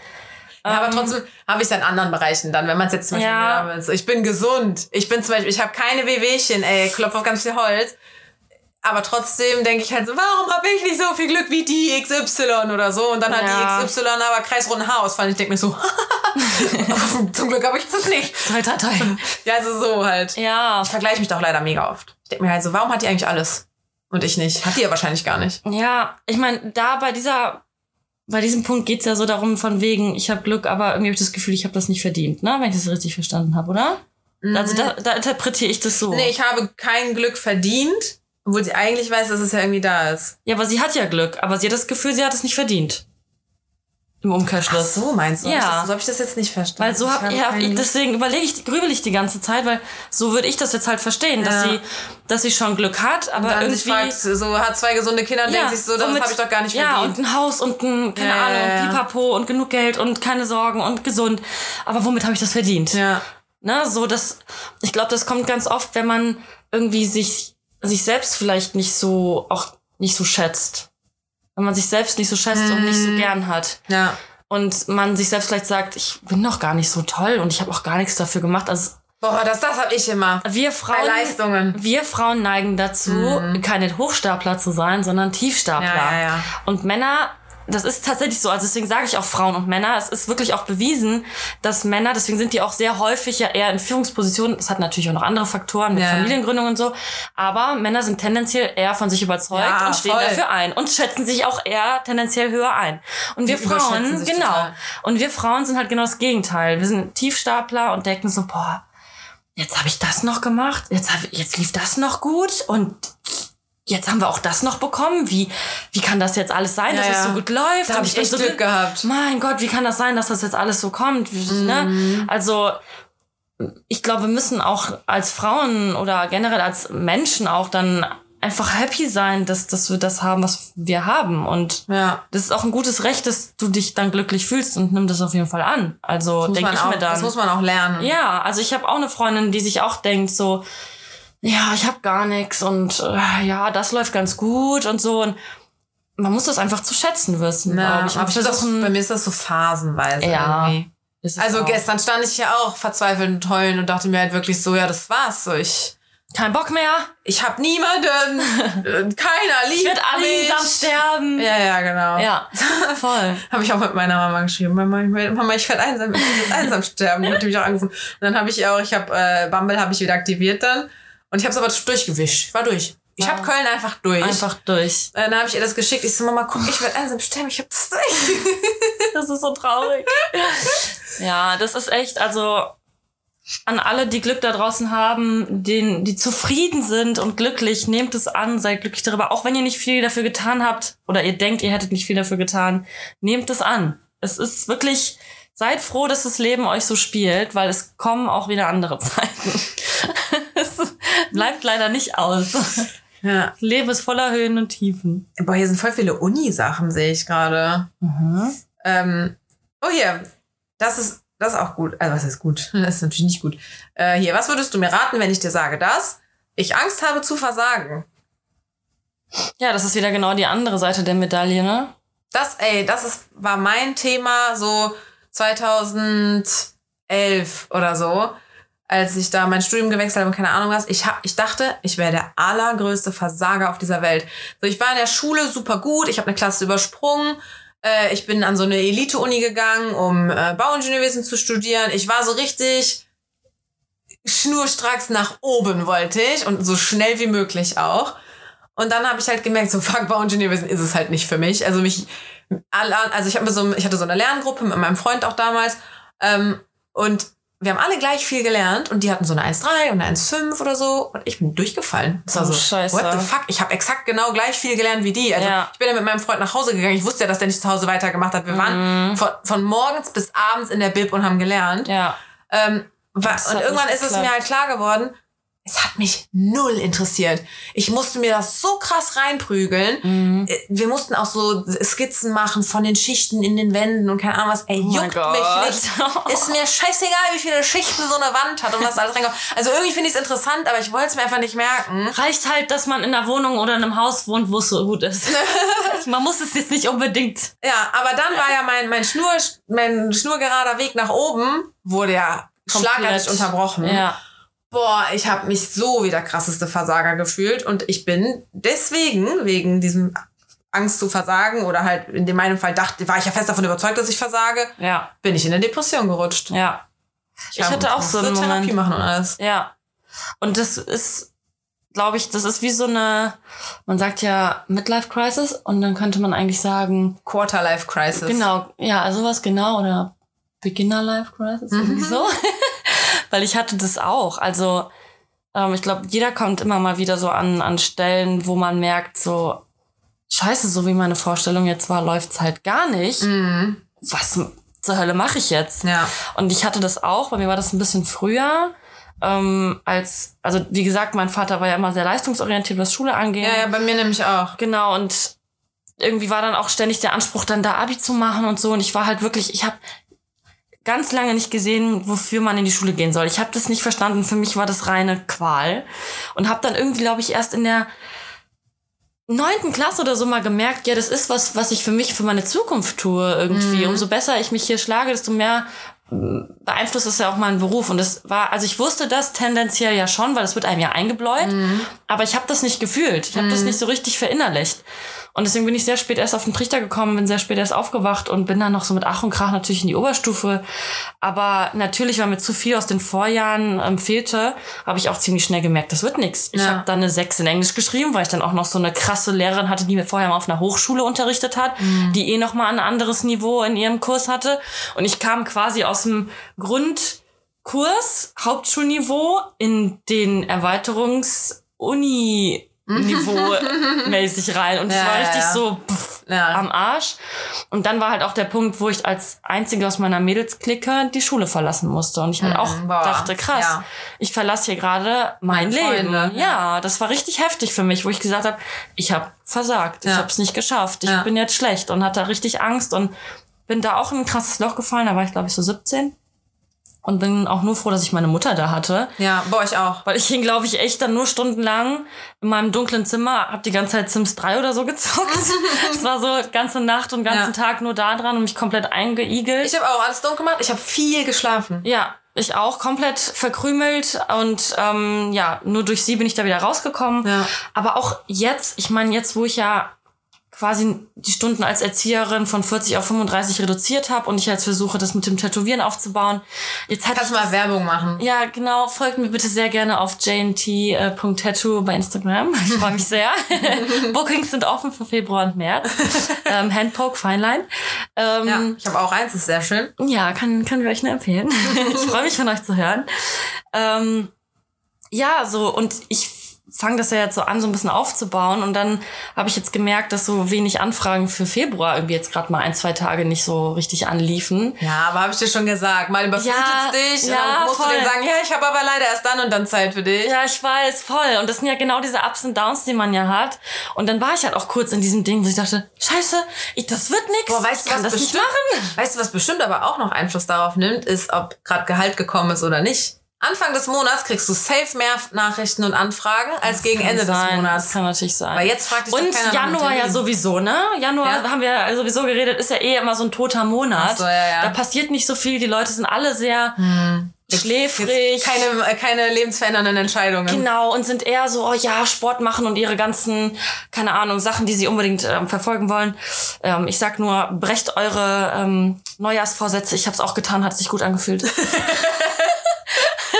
Ja, aber trotzdem habe ich es in anderen Bereichen dann, wenn man es jetzt zum Beispiel, Ja. ja. ich bin gesund, ich bin zum Beispiel, ich habe keine Wehwehchen, ey, klopf auf ganz viel Holz. Aber trotzdem denke ich halt so, warum habe ich nicht so viel Glück wie die XY oder so? Und dann hat Ja. die XY aber kreisrunden Haarausfall. Und ich denke mir so, zum Glück habe ich das nicht. Toi, toi, toi. Ja, also so halt. Ja, Ich vergleiche mich doch leider mega oft. Ich denke mir halt so, warum hat die eigentlich alles? Und ich nicht. Hat die ja wahrscheinlich gar nicht. ja, ich meine, da bei dieser, bei diesem Punkt geht's ja so darum, von wegen, ich habe Glück, aber irgendwie habe ich das Gefühl, ich habe das nicht verdient, ne? Wenn ich das richtig verstanden habe, oder? Also da, da interpretiere ich das so. Nee, ich habe kein Glück verdient, obwohl sie eigentlich weiß, dass es ja irgendwie da ist. Ja, aber sie hat ja Glück, aber sie hat das Gefühl, sie hat es nicht verdient. Im Ach Umkehrschluss. so, meinst du? Ja. Hab ich das, so habe ich das jetzt nicht verstanden. Weil so hab, habe ja, kein ich, deswegen überlege ich, grübel ich die ganze Zeit, weil so würde ich das jetzt halt verstehen, dass Ja. sie, dass sie schon Glück hat, aber dann irgendwie fragt, so hat zwei gesunde Kinder und denkt sich so, das habe ich doch gar nicht Ja, und verdient. ein Haus und ein, keine Ja, ja, Ahnung, ja, ja. Pipapo und genug Geld und keine Sorgen und gesund. Aber womit habe ich das verdient? Ja, Ne, so das, ich glaube, das kommt ganz oft, wenn man irgendwie sich, sich selbst vielleicht nicht so, auch nicht so schätzt. Wenn man sich selbst nicht so schätzt und nicht Mhm. so gern hat. ja. Und man sich selbst vielleicht sagt, ich bin doch gar nicht so toll und ich habe auch gar nichts dafür gemacht. Also Boah, das, das habe ich immer. wir Bei Frauen, Leistungen. wir Frauen neigen dazu, keine Hochstapler zu sein, sondern Tiefstapler. Ja, ja, ja. Und Männer, das ist tatsächlich so. Also deswegen sage ich auch Frauen und Männer. Es ist wirklich auch bewiesen, dass Männer, deswegen sind die auch sehr häufig ja eher in Führungspositionen. Das hat natürlich auch noch andere Faktoren mit Ja. Familiengründung und so. Aber Männer sind tendenziell eher von sich überzeugt Ja, und stehen voll. dafür ein und schätzen sich auch eher tendenziell höher ein. Und wir Die überschätzen Frauen, genau. total. Und wir Frauen sind halt genau das Gegenteil. Wir sind Tiefstapler und denken so, boah, jetzt habe ich das noch gemacht, jetzt, hab, jetzt lief das noch gut und jetzt haben wir auch das noch bekommen. Wie, wie kann das jetzt alles sein, Ja, dass es so gut läuft? Da hab Und ich echt so Glück gehabt. Mein Gott, wie kann das sein, dass das jetzt alles so kommt? Ne? Mhm. Also ich glaube, wir müssen auch als Frauen oder generell als Menschen auch dann einfach happy sein, dass, dass wir das haben, was wir haben. Und Ja. das ist auch ein gutes Recht, dass du dich dann glücklich fühlst und nimm das auf jeden Fall an. Also denke ich auch, mir dann. das muss man auch lernen. Ja, also ich habe auch eine Freundin, die sich auch denkt so, ja, ich habe gar nichts und äh, ja, das läuft ganz gut und so. Und man muss das einfach zu schätzen wissen, Ja, ich. ich das, bei mir ist das so phasenweise Ja. irgendwie. Also auch. gestern stand ich ja auch verzweifelt und heulen und dachte mir halt wirklich so, ja, das war's. So, ich, kein Bock mehr. ich habe niemanden, keiner liebt Ich werde mich. einsam sterben. Ja, ja, genau. Ja, voll. Habe ich auch mit meiner Mama geschrieben. Mama, ich, Mama, ich werde einsam, ich jetzt einsam sterben. Die hat mich auch angerufen. Und dann habe ich auch, ich habe äh, Bumble habe ich wieder aktiviert dann. Und ich habe es aber durchgewischt. Ich war durch. Ich habe Köln einfach durch. Einfach durch. Äh, Dann habe ich ihr das geschickt. Ich so, Mama, guck, ich werde einsam sterben. Ich habe das durch. Das ist so traurig. ja, das ist echt, also an alle, die Glück da draußen haben, den, die zufrieden sind und glücklich, nehmt es an, seid glücklich darüber. Auch wenn ihr nicht viel dafür getan habt oder ihr denkt, ihr hättet nicht viel dafür getan, nehmt es an. Es ist wirklich, seid froh, dass das Leben euch so spielt, weil es kommen auch wieder andere Zeiten. Bleibt leider nicht aus. Ja. Leben ist voller Höhen und Tiefen. Boah, hier sind voll viele Uni-Sachen, sehe ich gerade. Ähm, oh, hier. Das ist, das ist auch gut. Also, was ist gut? Das ist natürlich nicht gut. Äh, hier, was würdest du mir raten, wenn ich dir sage, dass ich Angst habe zu versagen? Ja, das ist wieder genau die andere Seite der Medaille, ne? Das, ey, das ist, war mein Thema so 2011 oder so, als ich da mein Studium gewechselt habe und keine Ahnung was. Ich, hab, ich dachte, ich wäre der allergrößte Versager auf dieser Welt. So, ich war in der Schule super gut, ich habe eine Klasse übersprungen. Äh, ich bin an so eine Elite-Uni gegangen, um äh, Bauingenieurwesen zu studieren. Ich war so richtig schnurstracks nach oben wollte ich und so schnell wie möglich auch. Und dann habe ich halt gemerkt, so fuck, Bauingenieurwesen ist es halt nicht für mich. Also mich, also ich, hab so, ich hatte so eine Lerngruppe mit meinem Freund auch damals ähm, und wir haben alle gleich viel gelernt und die hatten so eine 1,3 und eine 1,5 oder so und ich bin durchgefallen. Das war Oh, so, Scheiße. what the fuck? Ich habe exakt genau gleich viel gelernt wie die. Also Ja. ich bin ja mit meinem Freund nach Hause gegangen. Ich wusste ja, dass der nicht zu Hause weitergemacht hat. Wir Mhm. waren von, von morgens bis abends in der Bib und haben gelernt. Ja. Ähm, und irgendwann ist es mir halt klar geworden, es hat mich null interessiert. Ich musste mir das so krass reinprügeln. Mhm. Äh, Wir mussten auch so Skizzen machen von den Schichten in den Wänden und keine Ahnung was. Ey, Oh juckt mich nicht. Ist mir scheißegal, wie viele Schichten so eine Wand hat und was alles reinkommt. Also irgendwie finde ich es interessant, aber ich wollte es mir einfach nicht merken. Reicht halt, dass man in einer Wohnung oder in einem Haus wohnt, wo es so gut ist. man muss es jetzt nicht unbedingt. Ja, aber dann war ja mein, mein Schnur, mein schnurgerader Weg nach oben, wurde ja schlagartig unterbrochen. Ja. Boah, ich habe mich so wie der krasseste Versager gefühlt und ich bin deswegen, wegen diesem Angst zu versagen oder halt in meinem Fall dachte, war ich ja fest davon überzeugt, dass ich versage, Ja. bin ich in eine Depression gerutscht. Ja. Ich hab- hatte auch so einen Therapie Moment. machen und alles. Ja. Und das ist, glaube ich, das ist wie so eine, man sagt ja Midlife Crisis und dann könnte man eigentlich sagen, Quarter Life Crisis. genau, ja, sowas genau oder Beginner Life Crisis, irgendwie so. Weil ich hatte das auch. Also, ähm, ich glaube, jeder kommt immer mal wieder so an, an Stellen, wo man merkt, so, scheiße, so wie meine Vorstellung jetzt war, läuft's halt gar nicht. Mhm. Was zur Hölle mache ich jetzt? Ja. Und ich hatte das auch, bei mir war das ein bisschen früher. Ähm, als, also wie gesagt, mein Vater war ja immer sehr leistungsorientiert, was Schule angeht. ja, ja, bei mir nämlich auch. Genau, und irgendwie war dann auch ständig der Anspruch, dann da Abi zu machen und so. Und ich war halt wirklich, ich habe ganz lange nicht gesehen, wofür man in die Schule gehen soll. Ich habe das nicht verstanden. Für mich war das reine Qual. Und habe dann irgendwie, glaube ich, erst in der neunten Klasse oder so mal gemerkt, ja, das ist was, was ich für mich, für meine Zukunft tue irgendwie. Umso besser ich mich hier schlage, desto mehr mm, beeinflusst es ja auch meinen Beruf. Und das war, also ich wusste das tendenziell ja schon, weil das wird einem ja eingebläut. Aber ich habe das nicht gefühlt. Ich habe das nicht so richtig verinnerlicht. Und deswegen bin ich sehr spät erst auf den Trichter gekommen, bin sehr spät erst aufgewacht und bin dann noch so mit Ach und Krach natürlich in die Oberstufe. Aber natürlich, weil mir zu viel aus den Vorjahren ähm, fehlte, habe ich auch ziemlich schnell gemerkt, das wird nichts. Ich Ja. habe dann eine 6 in Englisch geschrieben, weil ich dann auch noch so eine krasse Lehrerin hatte, die mir vorher mal auf einer Hochschule unterrichtet hat, die eh noch mal ein anderes Niveau in ihrem Kurs hatte. Und ich kam quasi aus dem Grundkurs, Hauptschulniveau, in den Erweiterungs-Uni- Niveau mäßig rein und es Ja, war richtig ja. so pff, Ja. am Arsch. Und dann war halt auch der Punkt, wo ich als einzige aus meiner Mädelsklicke die Schule verlassen musste. Und ich halt auch boah, dachte, krass, ich verlasse hier gerade mein Meine Leben. Freunde, ja. das war richtig heftig für mich, wo ich gesagt habe, ich habe versagt, ich habe es nicht geschafft, ich bin jetzt schlecht und hatte richtig Angst und bin da auch in ein krasses Loch gefallen. Da war ich, glaube ich, so 17. Und bin auch nur froh, dass ich meine Mutter da hatte. Ja, boah, ich auch. Weil ich hing, glaube ich, echt dann nur stundenlang in meinem dunklen Zimmer, hab die ganze Zeit Sims 3 oder so gezockt. Es war so ganze Nacht und ganzen Ja. Tag nur da dran und mich komplett eingeigelt. Ich habe auch alles dunkel gemacht. Ich habe viel geschlafen. ja, ich auch komplett verkrümelt und ähm, ja, nur durch sie bin ich da wieder rausgekommen. Ja. Aber auch jetzt, ich meine, jetzt, wo ich ja quasi die Stunden als Erzieherin von 40 auf 35 reduziert habe und ich jetzt versuche, das mit dem Tätowieren aufzubauen. Jetzt hat Kannst du mal Werbung machen. ja, genau. Folgt mir bitte sehr gerne auf jnt.tattoo bei Instagram. Ich freue mich sehr. Bookings sind offen für Februar und März. Ähm, Handpoke, Feinline. Ähm, Ja, ich habe auch eins, ist sehr schön. ja, kann, können wir euch nur empfehlen. ich freue mich von euch zu hören. Ähm, ja, so, und ich fange das ja jetzt so an, so ein bisschen aufzubauen. Und dann habe ich jetzt gemerkt, dass so wenig Anfragen für Februar irgendwie jetzt gerade mal ein, zwei Tage nicht so richtig anliefen. Ja, aber habe ich dir schon gesagt, mal überflutet Ja, dich. ja, dann musst voll. du denen sagen, ja, ich habe aber leider erst dann und dann Zeit für dich. Ja, ich weiß, voll. Und das sind ja genau diese Ups und Downs, die man ja hat. Und dann war ich halt auch kurz in diesem Ding, wo ich dachte, scheiße, ich, das wird nix. Boah, weißt du, was das nicht bestimmt, machen. weißt du, was bestimmt aber auch noch Einfluss darauf nimmt, ist, ob gerade Gehalt gekommen ist oder nicht. Anfang des Monats kriegst du safe mehr Nachrichten und Anfragen als gegen Kann Ende sein, des Monats. Das kann natürlich sein. Weil jetzt fragt dich Und Januar ja sowieso, ne? Januar Ja. haben wir sowieso geredet, ist ja eh immer so ein toter Monat. So, ja, ja. Da passiert nicht so viel, die Leute sind alle sehr schläfrig. Jetzt keine, äh, keine lebensverändernden Entscheidungen. Genau, und sind eher so, oh ja, Sport machen und ihre ganzen, keine Ahnung, Sachen, die sie unbedingt ähm, verfolgen wollen. Ähm, ich sag nur, brecht eure ähm, Neujahrsvorsätze. Ich habe es auch getan, hat sich gut angefühlt.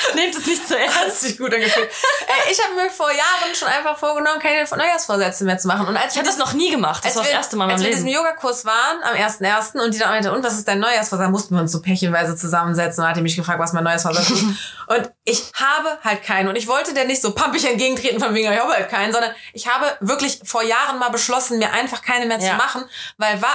Nehmt es nicht zu Hat ernst. sich gut angefühlt. Ey, ich habe mir vor Jahren schon einfach vorgenommen, keine Neujahrsvorsätze mehr zu machen. Und als Ich habe das noch nie gemacht. Das war das erste Mal in als meinem wir in diesem Leben. Yogakurs waren, am 1.1. und die dann meinte, und was ist dein Neujahrsvorsatz? Mussten wir uns so pärchenweise zusammensetzen und hat die mich gefragt, was mein Neujahrsvorsatz ist. Und ich habe halt keinen. Und ich wollte der nicht so pampig entgegentreten von wegen, ich habe halt keinen, sondern ich habe wirklich vor Jahren mal beschlossen, mir einfach keine mehr Ja. zu machen, weil wa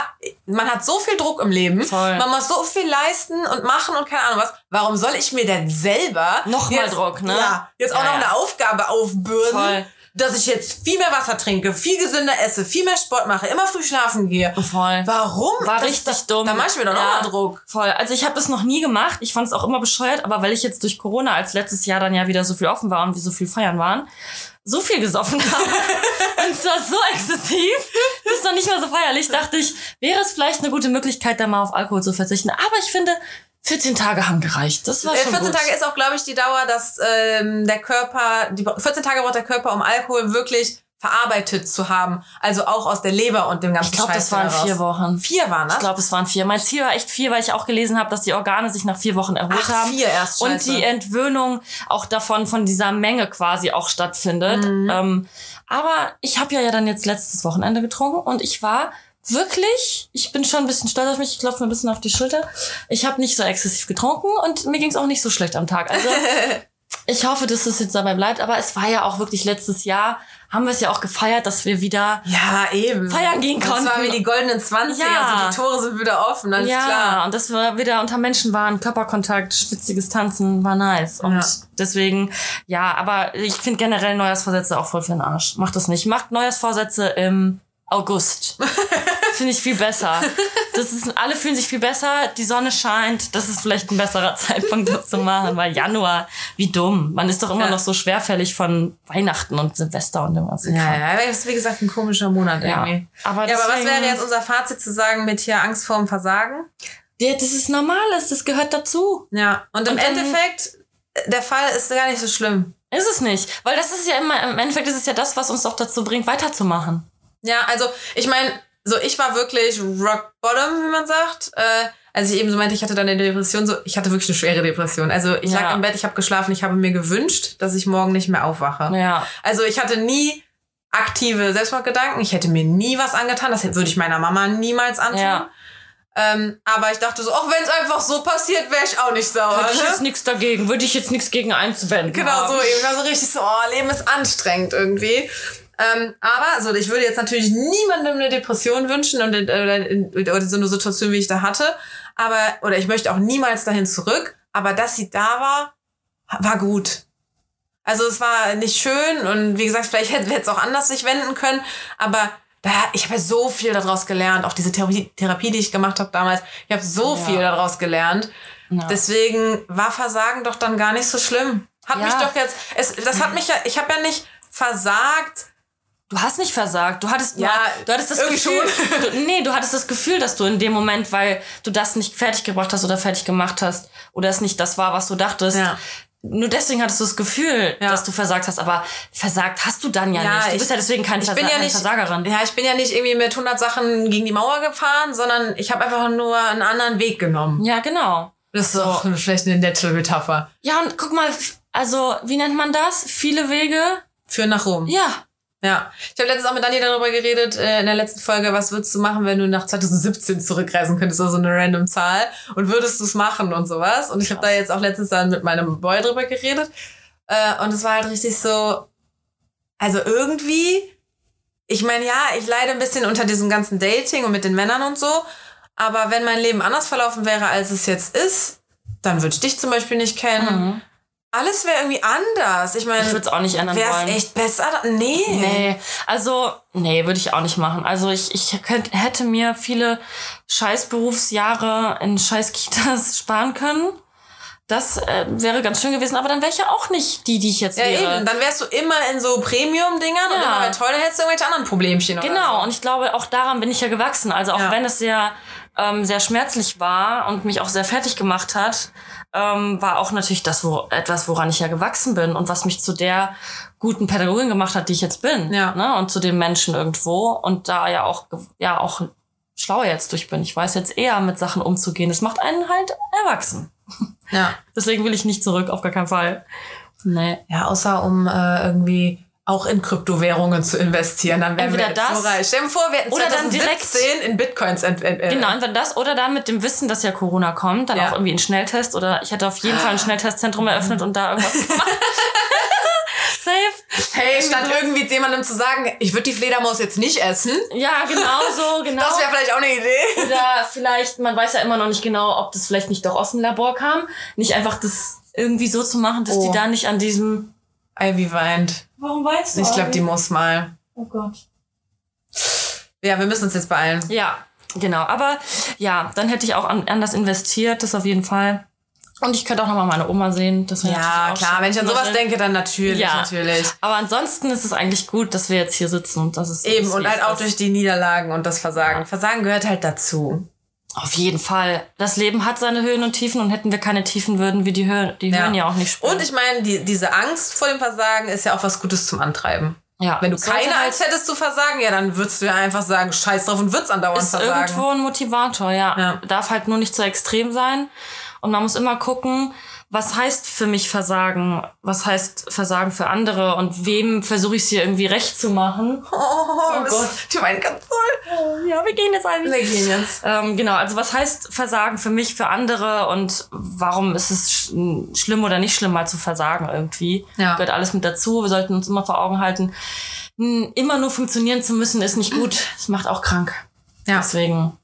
man hat so viel Druck im Leben. Voll. Man muss so viel leisten und machen und keine Ahnung was. Warum soll ich mir denn selber Noch mal jetzt, Druck, ne? Ja, jetzt auch Ja, noch ja. eine Aufgabe aufbürden, Voll. dass ich jetzt viel mehr Wasser trinke, viel gesünder esse, viel mehr Sport mache, immer früh schlafen gehe. Voll. Warum? War Das- richtig das, dumm. Da mach ich mir doch Ja, nochmal Druck. Voll. Also ich habe das noch nie gemacht. Ich fand es auch immer bescheuert, aber weil ich jetzt durch Corona als letztes Jahr dann ja wieder so viel offen war und wir so viel feiern waren, so viel gesoffen habe. und zwar so exzessiv. Das ist noch nicht mehr so feierlich. Dachte ich, wäre es vielleicht eine gute Möglichkeit, da mal auf Alkohol zu verzichten. Aber ich finde, 14 Tage haben gereicht. Das war Äh, schon 14 gut. Tage ist auch, glaube ich, die Dauer, dass ähm, der Körper, die 14 Tage braucht der Körper, um Alkohol wirklich verarbeitet zu haben. Also auch aus der Leber und dem ganzen ich glaube, das waren daraus. vier Wochen. Vier waren das? Ich glaube, es waren vier. Mein Ziel war echt vier, weil ich auch gelesen habe, dass die Organe sich nach vier Wochen erholt Ach, haben. vier erst, und scheiße. die Entwöhnung auch davon, von dieser Menge quasi auch stattfindet. Mhm. Ähm, aber ich habe ja, ja dann jetzt letztes Wochenende getrunken und ich war wirklich, ich bin schon ein bisschen stolz auf mich, ich klopfe mir ein bisschen auf die Schulter. Ich habe nicht so exzessiv getrunken und mir ging es auch nicht so schlecht am Tag. Also ich hoffe, dass es jetzt dabei bleibt. Aber es war ja auch wirklich letztes Jahr, haben wir es ja auch gefeiert, dass wir wieder ja, eben. Feiern gehen Das war konnten. wie die goldenen 20er, Ja. also die Tore sind wieder offen, alles ja, klar. und dass wir wieder unter Menschen waren, Körperkontakt, schwitziges Tanzen, war nice. Und Ja. deswegen, ja, aber ich finde generell Neujahrsvorsätze auch voll für den Arsch. Macht das nicht. Macht Neujahrsvorsätze im August. finde ich viel besser. Das ist, alle fühlen sich viel besser, die Sonne scheint. Das ist vielleicht ein besserer Zeitpunkt, das zu machen, weil Januar, wie dumm. Man ist doch immer Ja. noch so schwerfällig von Weihnachten und Silvester und dem ganzen Ja, ja, das ist wie gesagt ein komischer Monat Ja. irgendwie. Aber, Ja, aber was wäre jetzt unser Fazit zu sagen mit hier Angst vorm Versagen? Ja, das ist normales, das gehört dazu. Ja, und im Und Endeffekt, der Fall ist gar nicht so schlimm. Ist es nicht. Weil das ist ja immer, im Endeffekt ist es ja das, was uns doch dazu bringt, weiterzumachen. Ja, also ich meine, so ich war wirklich rock bottom, wie man sagt. Äh, als ich eben so meinte, ich hatte dann eine Depression, so ich hatte wirklich eine schwere Depression. Also ich Ja. lag im Bett, ich habe geschlafen, ich habe mir gewünscht, dass ich morgen nicht mehr aufwache. Ja. Also ich hatte nie aktive Selbstmordgedanken. Ich hätte mir nie was angetan. Das würde ich meiner Mama niemals antun. Ja. Ähm, aber ich dachte so, auch wenn es einfach so passiert, wäre ich auch nicht sauer. Hätte ich ne? jetzt nichts dagegen, würde ich jetzt nichts gegen einzuwenden. Genau haben. so eben. Also richtig so, oh, Leben ist anstrengend irgendwie. Ähm, aber also ich würde jetzt natürlich niemandem eine Depression wünschen und äh, oder, oder so eine Situation, wie ich da hatte. Aber, oder ich möchte auch niemals dahin zurück. Aber dass sie da war, war gut. Also es war nicht schön und wie gesagt, vielleicht hätte es auch anders sich wenden können. Aber da, ich habe ja so viel daraus gelernt. Auch diese Therapie, Therapie die ich gemacht habe damals. Ich habe so Ja. viel daraus gelernt. Ja. Deswegen war Versagen doch dann gar nicht so schlimm. Hat Ja. mich doch jetzt, es, das hat mich ja, ich habe ja nicht versagt. Du hast nicht versagt. Du hattest Ja, du hattest das Gefühl, schon. Du, nee, du hattest das Gefühl, dass du in dem Moment, weil du das nicht fertig gebracht hast oder fertig gemacht hast oder es nicht das war, was du dachtest, Ja. nur deswegen hattest du das Gefühl, Ja. dass du versagt hast, aber versagt hast du dann ja, Ja, nicht. Du ich- bist ja deswegen kein ich Versa bin ja keine nicht, Versagerin. Ja, ich bin ja nicht irgendwie mit 100 Sachen gegen die Mauer gefahren, sondern ich habe einfach nur einen anderen Weg genommen. Ja, genau. Das ist doch vielleicht eine nette Metapher. Ja, und guck mal, also, wie nennt man das? Viele Wege? Für nach Rom. Ja. Ja. Ich habe letztens auch mit Dani darüber geredet, äh, in der letzten Folge, was würdest du machen, wenn du nach 2017 zurückreisen könntest, also eine random Zahl, und würdest du es machen und sowas. Und ich habe da jetzt auch letztens dann mit meinem Boy drüber geredet. Äh, und es war halt richtig so, also irgendwie, ich meine, ja, ich leide ein bisschen unter diesem ganzen Dating und mit den Männern und so. Aber wenn mein Leben anders verlaufen wäre, als es jetzt ist, dann würde ich dich zum Beispiel nicht kennen. Alles wäre irgendwie anders. Ich meine, Ich würde es auch nicht ändern wäre wollen. es echt besser? Nee. Nee, also, nee, würde ich auch nicht machen. Also ich, ich könnt, hätte mir viele Scheißberufsjahre in Scheiß-Kitas sparen können. Das äh, wäre ganz schön gewesen, aber dann wäre ich ja auch nicht die, die ich jetzt Ja, wäre. eben. Dann wärst du immer in so Premium-Dingern und Ja. immer bei toll, dann hättest du irgendwelche anderen Problemchen. Genau, so. und ich glaube, auch daran bin ich ja gewachsen. Also auch Ja. wenn es sehr, ähm, sehr schmerzlich war und mich auch sehr fertig gemacht hat, ähm, war auch natürlich das wo, etwas, woran ich ja gewachsen bin und was mich zu der guten Pädagogin gemacht hat, die ich jetzt bin. Ja. Ne? Und zu dem Menschen irgendwo. Und da ja auch, ja auch schlauer jetzt durch bin. Ich weiß jetzt eher mit Sachen umzugehen. Das macht einen halt erwachsen. Ja. Deswegen will ich nicht zurück, auf gar keinen Fall. Nee. ja, außer um äh, irgendwie auch in Kryptowährungen zu investieren. Dann wären wir Entweder so das- reich. Stell dir vor, wir hätten Oder dann 2017 in Bitcoins ent ent äh, Genau, entweder das oder dann mit dem Wissen, dass ja Corona kommt, dann Ja. auch irgendwie ein Schnelltest oder ich hätte auf jeden Fall ein Schnelltestzentrum eröffnet und da irgendwas gemacht. Safe. Hey, statt irgendwie jemandem zu sagen, ich würde die Fledermaus jetzt nicht essen, Ja, genau so, genau. das wäre vielleicht auch eine Idee. oder vielleicht, man weiß ja immer noch nicht genau, ob das vielleicht nicht doch aus dem Labor kam. Nicht einfach das irgendwie so zu machen, dass Oh. die da nicht an diesem. Ivy weint. Warum weißt du? Ich glaube, die muss mal. Oh Gott. Ja, wir müssen uns jetzt beeilen. Ja, genau. Aber ja, dann hätte ich auch an, anders investiert, das auf jeden Fall. Und ich könnte auch nochmal meine Oma sehen. Das wäre Ja, klar, schön. wenn ich an sowas Schön. denke, dann natürlich, Ja. natürlich. Aber ansonsten ist es eigentlich gut, dass wir jetzt hier sitzen und das ist Eben, und halt auch durch die Niederlagen und das Versagen. Versagen gehört halt dazu. Auf jeden Fall. Das Leben hat seine Höhen und Tiefen und hätten wir keine Tiefen, würden wir die Höhen, die Höhen ja auch nicht spüren. Und ich meine, die, diese Angst vor dem Versagen ist ja auch was Gutes zum Antreiben. ja. Wenn du keine halt- Angst hättest zu versagen, ja, dann würdest du ja einfach sagen, scheiß drauf und würdest andauernd ist versagen. irgendwo ein Motivator, ja. Ja. Darf halt nur nicht zu extrem sein. Und man muss immer gucken, was heißt für mich Versagen? Was heißt Versagen für andere? Und wem versuche ich es hier irgendwie recht zu machen? Oh, Oh Gott. Die meinen ganz toll. Ja, wir gehen jetzt eigentlich. Wir gehen jetzt. Ähm, genau, also was heißt Versagen für mich, für andere und warum ist es sch schlimm oder nicht schlimm, mal zu versagen irgendwie? Ja. Gehört alles mit dazu. Wir sollten uns immer vor Augen halten, immer nur funktionieren zu müssen, ist nicht gut. Es macht auch krank. Ja. Deswegen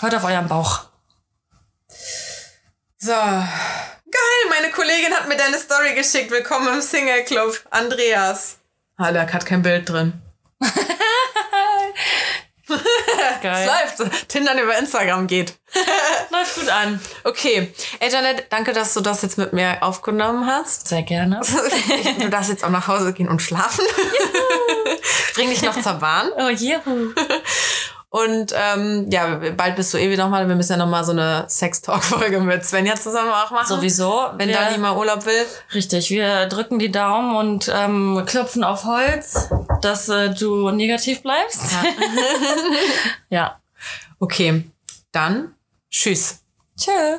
hört auf euren Bauch. So. Geil, meine Kollegin hat mir deine Story geschickt. Willkommen im Single Club. Andreas. Da hat kein Bild drin. Es Geil. läuft. Tindern über Instagram geht. Läuft gut an. Okay. Ey, Janet, danke, dass du das jetzt mit mir aufgenommen hast. Sehr gerne. Du darfst jetzt auch nach Hause gehen und schlafen. Bring dich noch zur Bahn. Oh, juhu. Und ähm, ja, bald bist du eh wieder nochmal. Wir müssen ja nochmal so eine Sex-Talk-Folge mit Svenja zusammen auch machen. Sowieso. Wenn wir, Dani mal Urlaub will. Richtig, wir drücken die Daumen und ähm, klopfen auf Holz, dass äh, du negativ bleibst. ja. Okay, dann tschüss. Tschö.